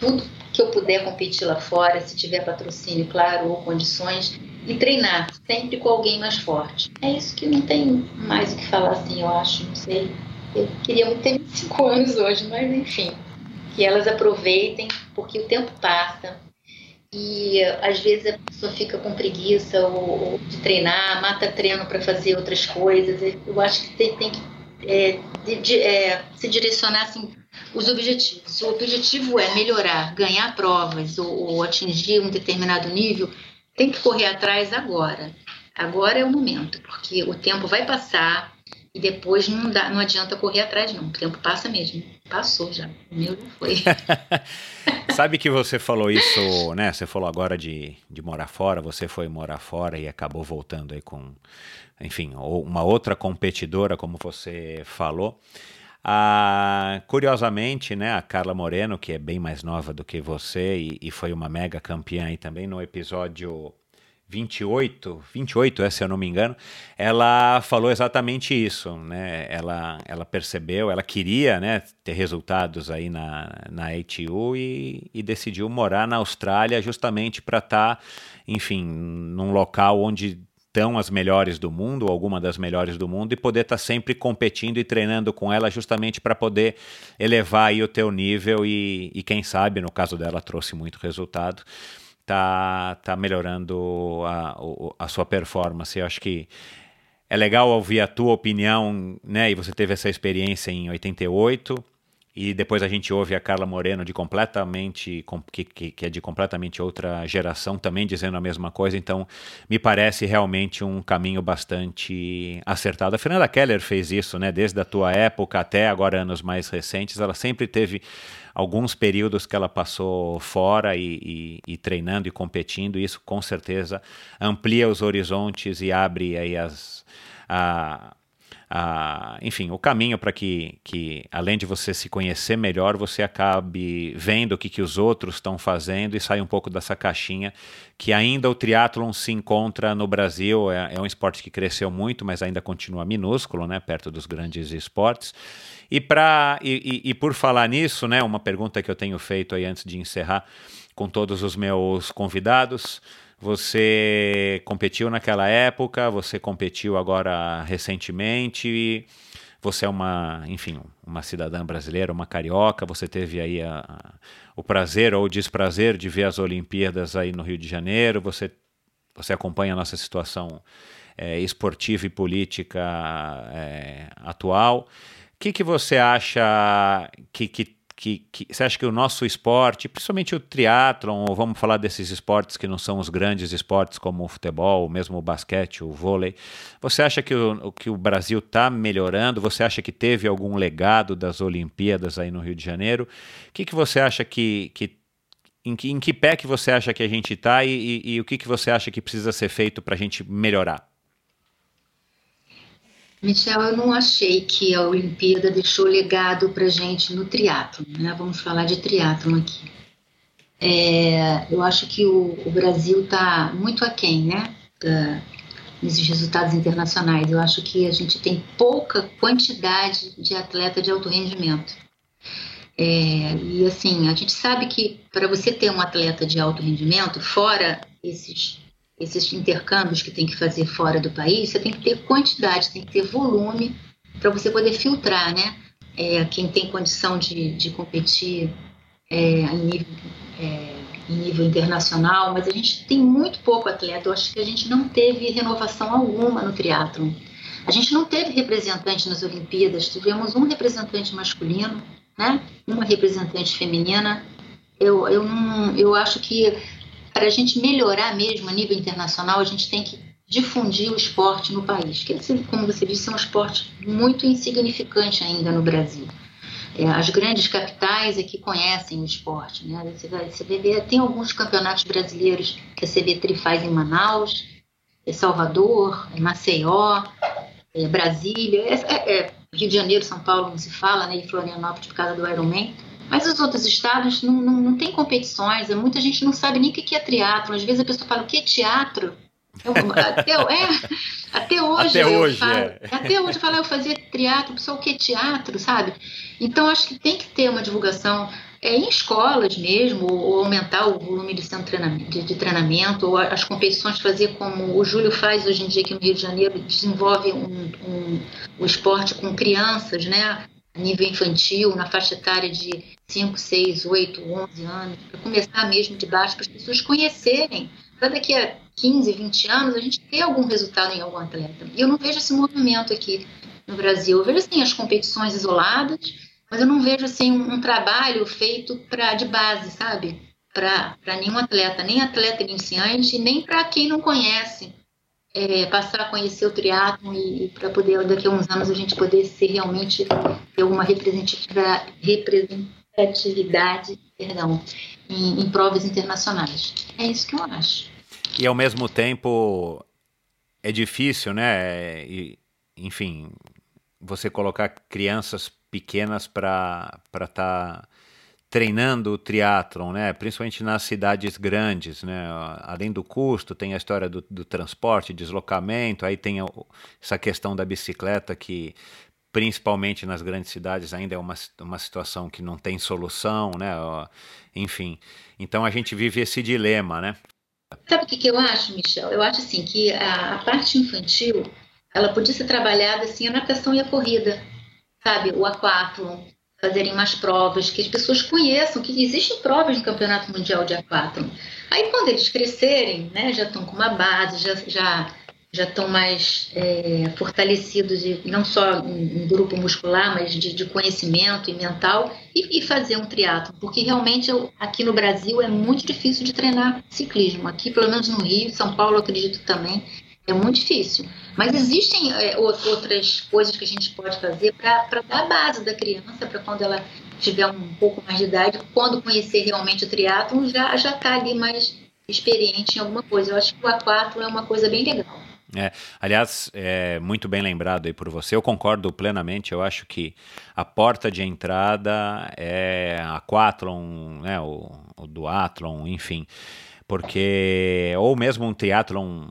[SPEAKER 1] tudo que eu puder competir lá fora, se tiver patrocínio, claro, ou condições, e treinar sempre com alguém mais forte. É isso que não tem mais o que falar assim, eu acho, não sei. Eu queria muito ter 25 anos hoje, mas enfim, que elas aproveitem, porque o tempo passa e às vezes a pessoa fica com preguiça ou, ou de treinar, mata treino para fazer outras coisas. Eu acho que tem, tem que é, de, de, é, se direcionar assim os objetivos. O objetivo é melhorar, ganhar provas ou, ou atingir um determinado nível, tem que correr atrás agora. Agora é o momento, porque o tempo vai passar e depois não, dá, não adianta correr atrás, não. O tempo passa mesmo. Passou já. O meu já foi.
[SPEAKER 2] Sabe que você falou isso, né? Você falou agora de, de morar fora, você foi morar fora e acabou voltando aí com, enfim, uma outra competidora, como você falou. Ah, curiosamente, né, a Carla Moreno, que é bem mais nova do que você e, e foi uma mega campeã aí também no episódio 28, 28, é, se eu não me engano, ela falou exatamente isso, né? Ela, ela percebeu, ela queria, né, ter resultados aí na, na ATU e, e decidiu morar na Austrália justamente para estar, tá, enfim, num local onde estão as melhores do mundo, alguma das melhores do mundo, e poder estar tá sempre competindo e treinando com ela justamente para poder elevar aí o teu nível e, e quem sabe, no caso dela, trouxe muito resultado, tá, tá melhorando a, a sua performance. Eu acho que é legal ouvir a tua opinião, né? E você teve essa experiência em 88, e depois a gente ouve a Carla Moreno de completamente que, que, é de completamente outra geração também dizendo a mesma coisa. Então me parece realmente um caminho bastante acertado. A Fernanda Keller fez isso, né? Desde a tua época até agora anos mais recentes, ela sempre teve alguns períodos que ela passou fora e, e, e treinando e competindo. E isso com certeza amplia os horizontes e abre aí as a, a, enfim, o caminho para que, que, além de você se conhecer melhor, você acabe vendo o que, que os outros estão fazendo e sai um pouco dessa caixinha que ainda o triatlon se encontra no Brasil. É, é um esporte que cresceu muito, mas ainda continua minúsculo, né, perto dos grandes esportes. E, pra, e, e, e por falar nisso, né, uma pergunta que eu tenho feito aí antes de encerrar com todos os meus convidados. Você competiu naquela época, você competiu agora recentemente, você é uma, enfim, uma cidadã brasileira, uma carioca, você teve aí a, a, o prazer ou o desprazer de ver as Olimpíadas aí no Rio de Janeiro, você, você acompanha a nossa situação é, esportiva e política é, atual. O que, que você acha que, que que, que, você acha que o nosso esporte, principalmente o triatlon, ou vamos falar desses esportes que não são os grandes esportes como o futebol, mesmo o basquete, o vôlei, você acha que o, que o Brasil está melhorando? Você acha que teve algum legado das Olimpíadas aí no Rio de Janeiro? O que, que você acha que, que em que, em que pé que você acha que a gente está e, e, e o que, que você acha que precisa ser feito para a gente melhorar?
[SPEAKER 1] Michel, eu não achei que a Olimpíada deixou legado para gente no triatlo, né? Vamos falar de triatlo aqui. É, eu acho que o, o Brasil está muito aquém, né? Da, nesses resultados internacionais. Eu acho que a gente tem pouca quantidade de atleta de alto rendimento. É, e assim, a gente sabe que para você ter um atleta de alto rendimento, fora esses esses intercâmbios que tem que fazer fora do país, você tem que ter quantidade, tem que ter volume para você poder filtrar, né? É, quem tem condição de, de competir é, em, nível, é, em nível internacional, mas a gente tem muito pouco atleta. Eu acho que a gente não teve renovação alguma no triatlon. A gente não teve representante nas Olimpíadas, tivemos um representante masculino, né? uma representante feminina. Eu, eu, não, eu acho que para a gente melhorar mesmo a nível internacional, a gente tem que difundir o esporte no país, que, como você disse, é um esporte muito insignificante ainda no Brasil. É, as grandes capitais é que conhecem o esporte. Né? Você, vê, tem alguns campeonatos brasileiros que a CB3 faz em Manaus, é Salvador, é Maceió, é Brasília, é, Rio de Janeiro, São Paulo não se fala, né? e Florianópolis por causa do Ironman. Mas os outros estados não, não, não tem competições, muita gente não sabe nem o que é teatro. Às vezes a pessoa fala, o que é teatro? Eu, até, é, até hoje
[SPEAKER 2] até
[SPEAKER 1] eu
[SPEAKER 2] hoje,
[SPEAKER 1] falo,
[SPEAKER 2] é.
[SPEAKER 1] até hoje eu falo, eu fazia teatro, pessoal, o que é teatro, sabe? Então acho que tem que ter uma divulgação é, em escolas mesmo, ou, aumentar o volume de, treinamento, de, de, treinamento, ou as competições fazer como o Júlio faz hoje em dia aqui no Rio de Janeiro, desenvolve um, um, o esporte com crianças, né? Nível infantil, na faixa etária de 5, 6, 8, 11 anos, para começar mesmo de baixo, para as pessoas conhecerem, para daqui a 15, 20 anos a gente ter algum resultado em algum atleta. E eu não vejo esse movimento aqui no Brasil. Eu vejo assim as competições isoladas, mas eu não vejo assim um, um trabalho feito para de base, sabe? Para nenhum atleta, nem atleta iniciante, nem para quem não conhece. É, passar a conhecer o triatlo e, e para poder daqui a uns anos a gente poder ser realmente ter uma representatividade, atividade perdão, em, em provas internacionais. É isso que eu acho.
[SPEAKER 2] E ao mesmo tempo é difícil, né? E, enfim, você colocar crianças pequenas para estar tá treinando o triatlon, né? principalmente nas cidades grandes. Né? Além do custo, tem a história do, do transporte, deslocamento, aí tem essa questão da bicicleta que principalmente nas grandes cidades, ainda é uma, uma situação que não tem solução, né? Enfim, então a gente vive esse dilema, né?
[SPEAKER 1] Sabe o que, que eu acho, Michel? Eu acho assim que a, a parte infantil ela podia ser trabalhada assim a natação e a corrida, sabe? O aquatlon, fazerem mais provas, que as pessoas conheçam que existem provas no Campeonato Mundial de Aquatlon. Aí quando eles crescerem, né, já estão com uma base, já, já já estão mais é, fortalecidos, de, não só em, grupo muscular, mas de, de conhecimento e mental, e, e fazer um triatlo, porque realmente eu, aqui no Brasil é muito difícil de treinar ciclismo. Aqui, pelo menos no Rio, São Paulo, acredito também, é muito difícil. Mas existem é, outras coisas que a gente pode fazer para dar a base da criança, para quando ela tiver um pouco mais de idade, quando conhecer realmente o triatlo, já já está ali mais experiente em alguma coisa. Eu acho que o A4 é uma coisa bem legal.
[SPEAKER 2] É, aliás, é muito bem lembrado aí por você. Eu concordo plenamente. Eu acho que a porta de entrada é a Quathlon, né, o, o duathlon, enfim, porque ou mesmo um triatlon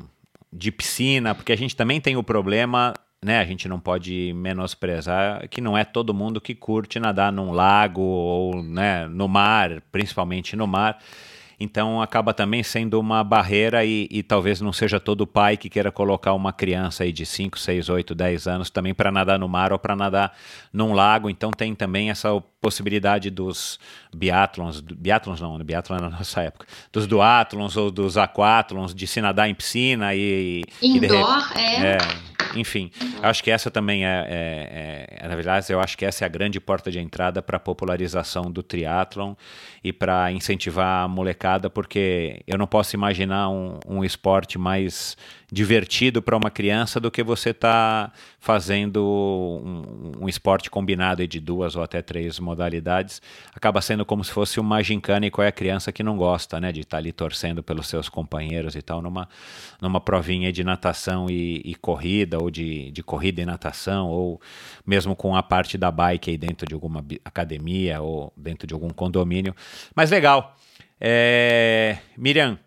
[SPEAKER 2] de piscina, porque a gente também tem o problema né, a gente não pode menosprezar que não é todo mundo que curte nadar num lago ou né, no mar, principalmente no mar. Então acaba também sendo uma barreira e, e, talvez não seja todo pai que queira colocar uma criança aí de 5, 6, 8, 10 anos também para nadar no mar ou para nadar num lago. Então tem também essa possibilidade dos biatlons, biatlons não, biatlon é na nossa época, dos duatlons ou dos aquatlons, de se nadar em piscina e...
[SPEAKER 1] Indoor,
[SPEAKER 2] e
[SPEAKER 1] é. é
[SPEAKER 2] enfim, acho que essa também é, é, é, na verdade, eu acho que essa é a grande porta de entrada para a popularização do triatlon e para incentivar a molecada, porque eu não posso imaginar um, um esporte mais divertido para uma criança do que você tá fazendo um, um, esporte combinado de duas ou até três modalidades. Acaba sendo como se fosse uma gincana e qual é a criança que não gosta, né, de estar tá ali torcendo pelos seus companheiros e tal, numa, numa provinha de natação e, e corrida, ou de, de corrida e natação, ou mesmo com a parte da bike aí dentro de alguma academia ou dentro de algum condomínio. Mas legal. É... Miriam,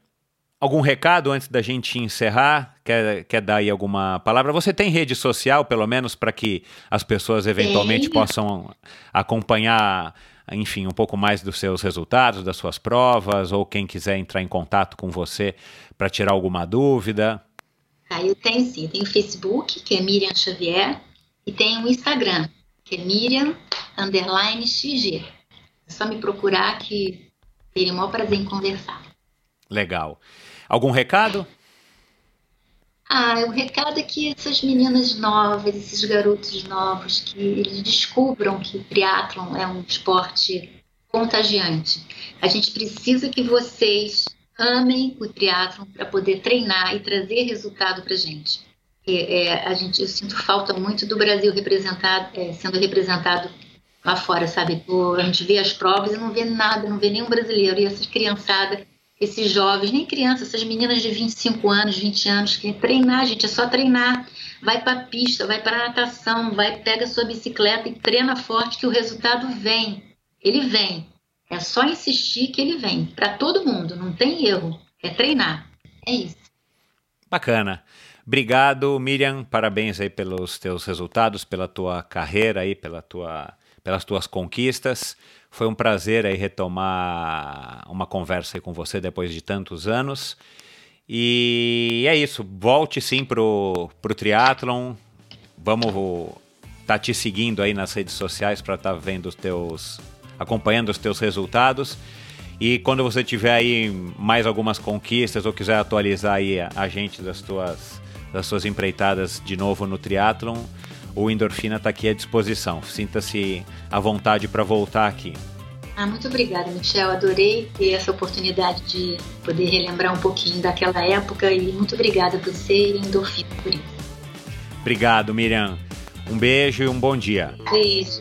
[SPEAKER 2] algum recado antes da gente encerrar? Quer, quer dar aí alguma palavra? Você tem rede social, pelo menos, para que as pessoas eventualmente possam acompanhar, enfim, um pouco mais dos seus resultados, das suas provas, ou quem quiser entrar em contato com você para tirar alguma dúvida?
[SPEAKER 1] Ah, eu tenho sim. Tem o Facebook, que é Miriam Xavier, e tem o Instagram, que é Miriam underline XG. É só me procurar que teria o maior prazer em conversar.
[SPEAKER 2] Legal. Algum recado?
[SPEAKER 1] Ah, o recado é que essas meninas novas, esses garotos novos, que eles descubram que o triatlon é um esporte contagiante. A gente precisa que vocês amem o triatlon para poder treinar e trazer resultado para gente. É, a gente. Eu sinto falta muito do Brasil representado, é, sendo representado lá fora, sabe? A gente vê as provas e não vê nada, não vê nenhum brasileiro. E essas criançadas esses jovens, nem crianças, essas meninas de 25 anos, 20 anos, que treinar, gente, é só treinar. Vai para a pista, vai para natação, vai, pega sua bicicleta e treina forte que o resultado vem. Ele vem. É só insistir que ele vem. Para todo mundo, não tem erro. É treinar. É isso.
[SPEAKER 2] Bacana. Obrigado, Miriam. Parabéns aí pelos teus resultados, pela tua carreira aí, pela tua, pelas tuas conquistas. Foi um prazer aí retomar uma conversa com você depois de tantos anos. E é isso. Volte sim pro, pro triatlon. Vamos tá te seguindo aí nas redes sociais para estar tá vendo os teus, acompanhando os teus resultados. E quando você tiver aí mais algumas conquistas ou quiser atualizar aí a gente das tuas, das suas empreitadas de novo no triatlon, o Endorfina está aqui à disposição. Sinta-se à vontade para voltar aqui.
[SPEAKER 1] Ah, muito obrigada, Michel. Adorei ter essa oportunidade de poder relembrar um pouquinho daquela época e muito obrigada por você e Endorfina por isso.
[SPEAKER 2] Obrigado, Miriam. Um beijo e um bom dia.
[SPEAKER 1] Beijo.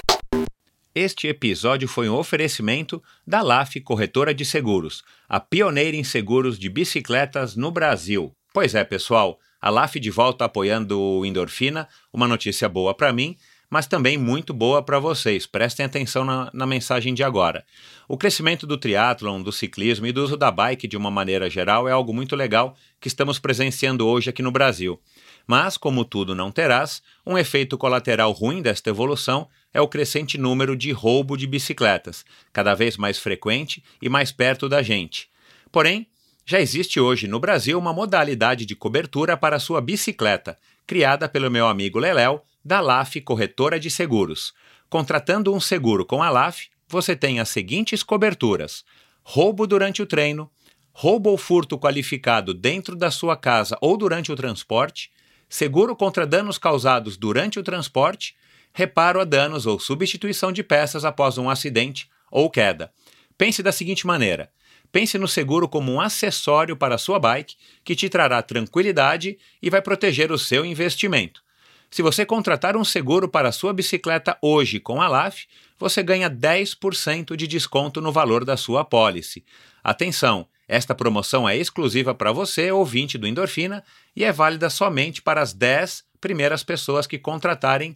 [SPEAKER 2] Este episódio foi um oferecimento da LAF Corretora de Seguros, a pioneira em seguros de bicicletas no Brasil. Pois é, pessoal, a LAF de volta apoiando o Endorfina, uma notícia boa para mim, mas também muito boa para vocês. Prestem atenção na, na, mensagem de agora. O crescimento do triatlon, do ciclismo e do uso da bike de uma maneira geral é algo muito legal que estamos presenciando hoje aqui no Brasil. Mas, como tudo não terás, um efeito colateral ruim desta evolução é o crescente número de roubo de bicicletas, cada vez mais frequente e mais perto da gente. Porém, já existe hoje no Brasil uma modalidade de cobertura para sua bicicleta, criada pelo meu amigo Leléu, da LAF Corretora de Seguros. Contratando um seguro com a LAF, você tem as seguintes coberturas: roubo durante o treino, roubo ou furto qualificado dentro da sua casa ou durante o transporte, seguro contra danos causados durante o transporte, reparo a danos ou substituição de peças após um acidente ou queda. Pense da seguinte maneira: Pense no seguro como um acessório para a sua bike que te trará tranquilidade e vai proteger o seu investimento. Se você contratar um seguro para a sua bicicleta hoje com a LAF, você ganha 10% de desconto no valor da sua pólice. Atenção, esta promoção é exclusiva para você, ouvinte do Endorfina, e é válida somente para as 10 primeiras pessoas que contratarem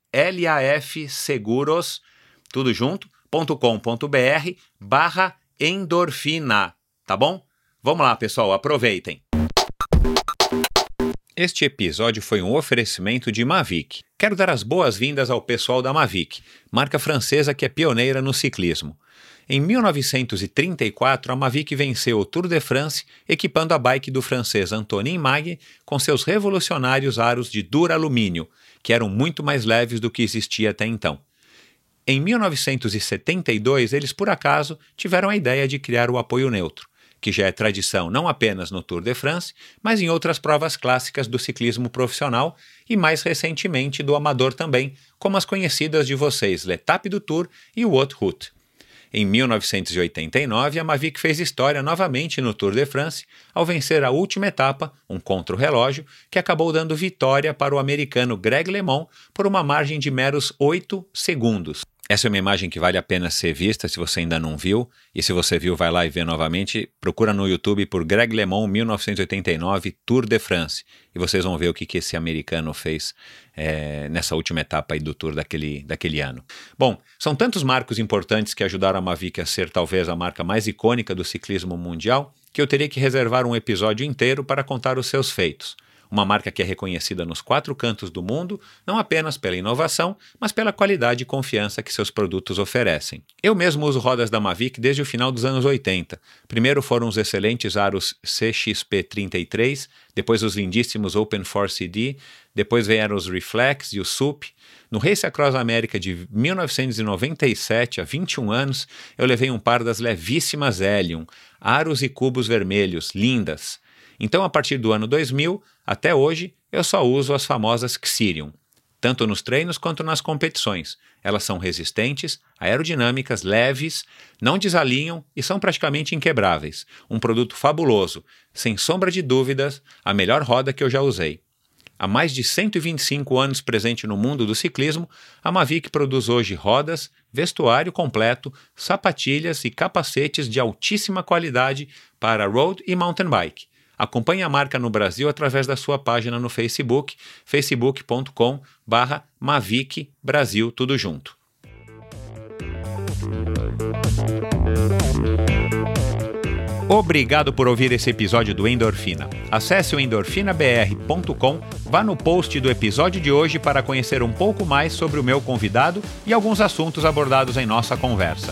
[SPEAKER 2] L-A-F Seguros, tudo junto, .com.br barra endorfina, tá bom? Vamos lá, pessoal, aproveitem. Este episódio foi um oferecimento de Mavic. Quero dar as boas-vindas ao pessoal da Mavic, marca francesa que é pioneira no ciclismo. Em 1934, a Mavic venceu o Tour de France, equipando a bike do francês Antonin Mag com seus revolucionários aros de duralumínio, que eram muito mais leves do que existia até então. Em 1972, eles por acaso tiveram a ideia de criar o apoio neutro, que já é tradição não apenas no Tour de France, mas em outras provas clássicas do ciclismo profissional e mais recentemente do amador também, como as conhecidas de vocês L'Etape do Tour e o Haute Route. Em 1989, a Mavic fez história novamente no Tour de France ao vencer a última etapa, um contra-relógio, que acabou dando vitória para o americano Greg LeMond por uma margem de meros 8 segundos. Essa é uma imagem que vale a pena ser vista se você ainda não viu. E se você viu, vai lá e vê novamente. Procura no YouTube por Greg LeMond 1989 Tour de France. E vocês vão ver o que, que esse americano fez é, nessa última etapa do Tour daquele, daquele ano. Bom, são tantos marcos importantes que ajudaram a Mavic a ser talvez a marca mais icônica do ciclismo mundial que eu teria que reservar um episódio inteiro para contar os seus feitos uma marca que é reconhecida nos quatro cantos do mundo, não apenas pela inovação, mas pela qualidade e confiança que seus produtos oferecem. Eu mesmo uso rodas da Mavic desde o final dos anos 80. Primeiro foram os excelentes aros CXP33, depois os lindíssimos Open Force CD, depois vieram os Reflex e o SUP. No Race Across America de 1997, há 21 anos, eu levei um par das levíssimas Helium, aros e cubos vermelhos, lindas. Então, a partir do ano 2000 até hoje, eu só uso as famosas Xirium, tanto nos treinos quanto nas competições. Elas são resistentes, aerodinâmicas, leves, não desalinham e são praticamente inquebráveis. Um produto fabuloso, sem sombra de dúvidas, a melhor roda que eu já usei. Há mais de 125 anos presente no mundo do ciclismo, a Mavic produz hoje rodas, vestuário completo, sapatilhas e capacetes de altíssima qualidade para road e mountain bike. Acompanhe a marca no Brasil através da sua página no Facebook, facebook.com barra Mavic Brasil, tudo junto. Obrigado por ouvir esse episódio do Endorfina. Acesse o endorfinabr.com, vá no post do episódio de hoje para conhecer um pouco mais sobre o meu convidado e alguns assuntos abordados em nossa conversa.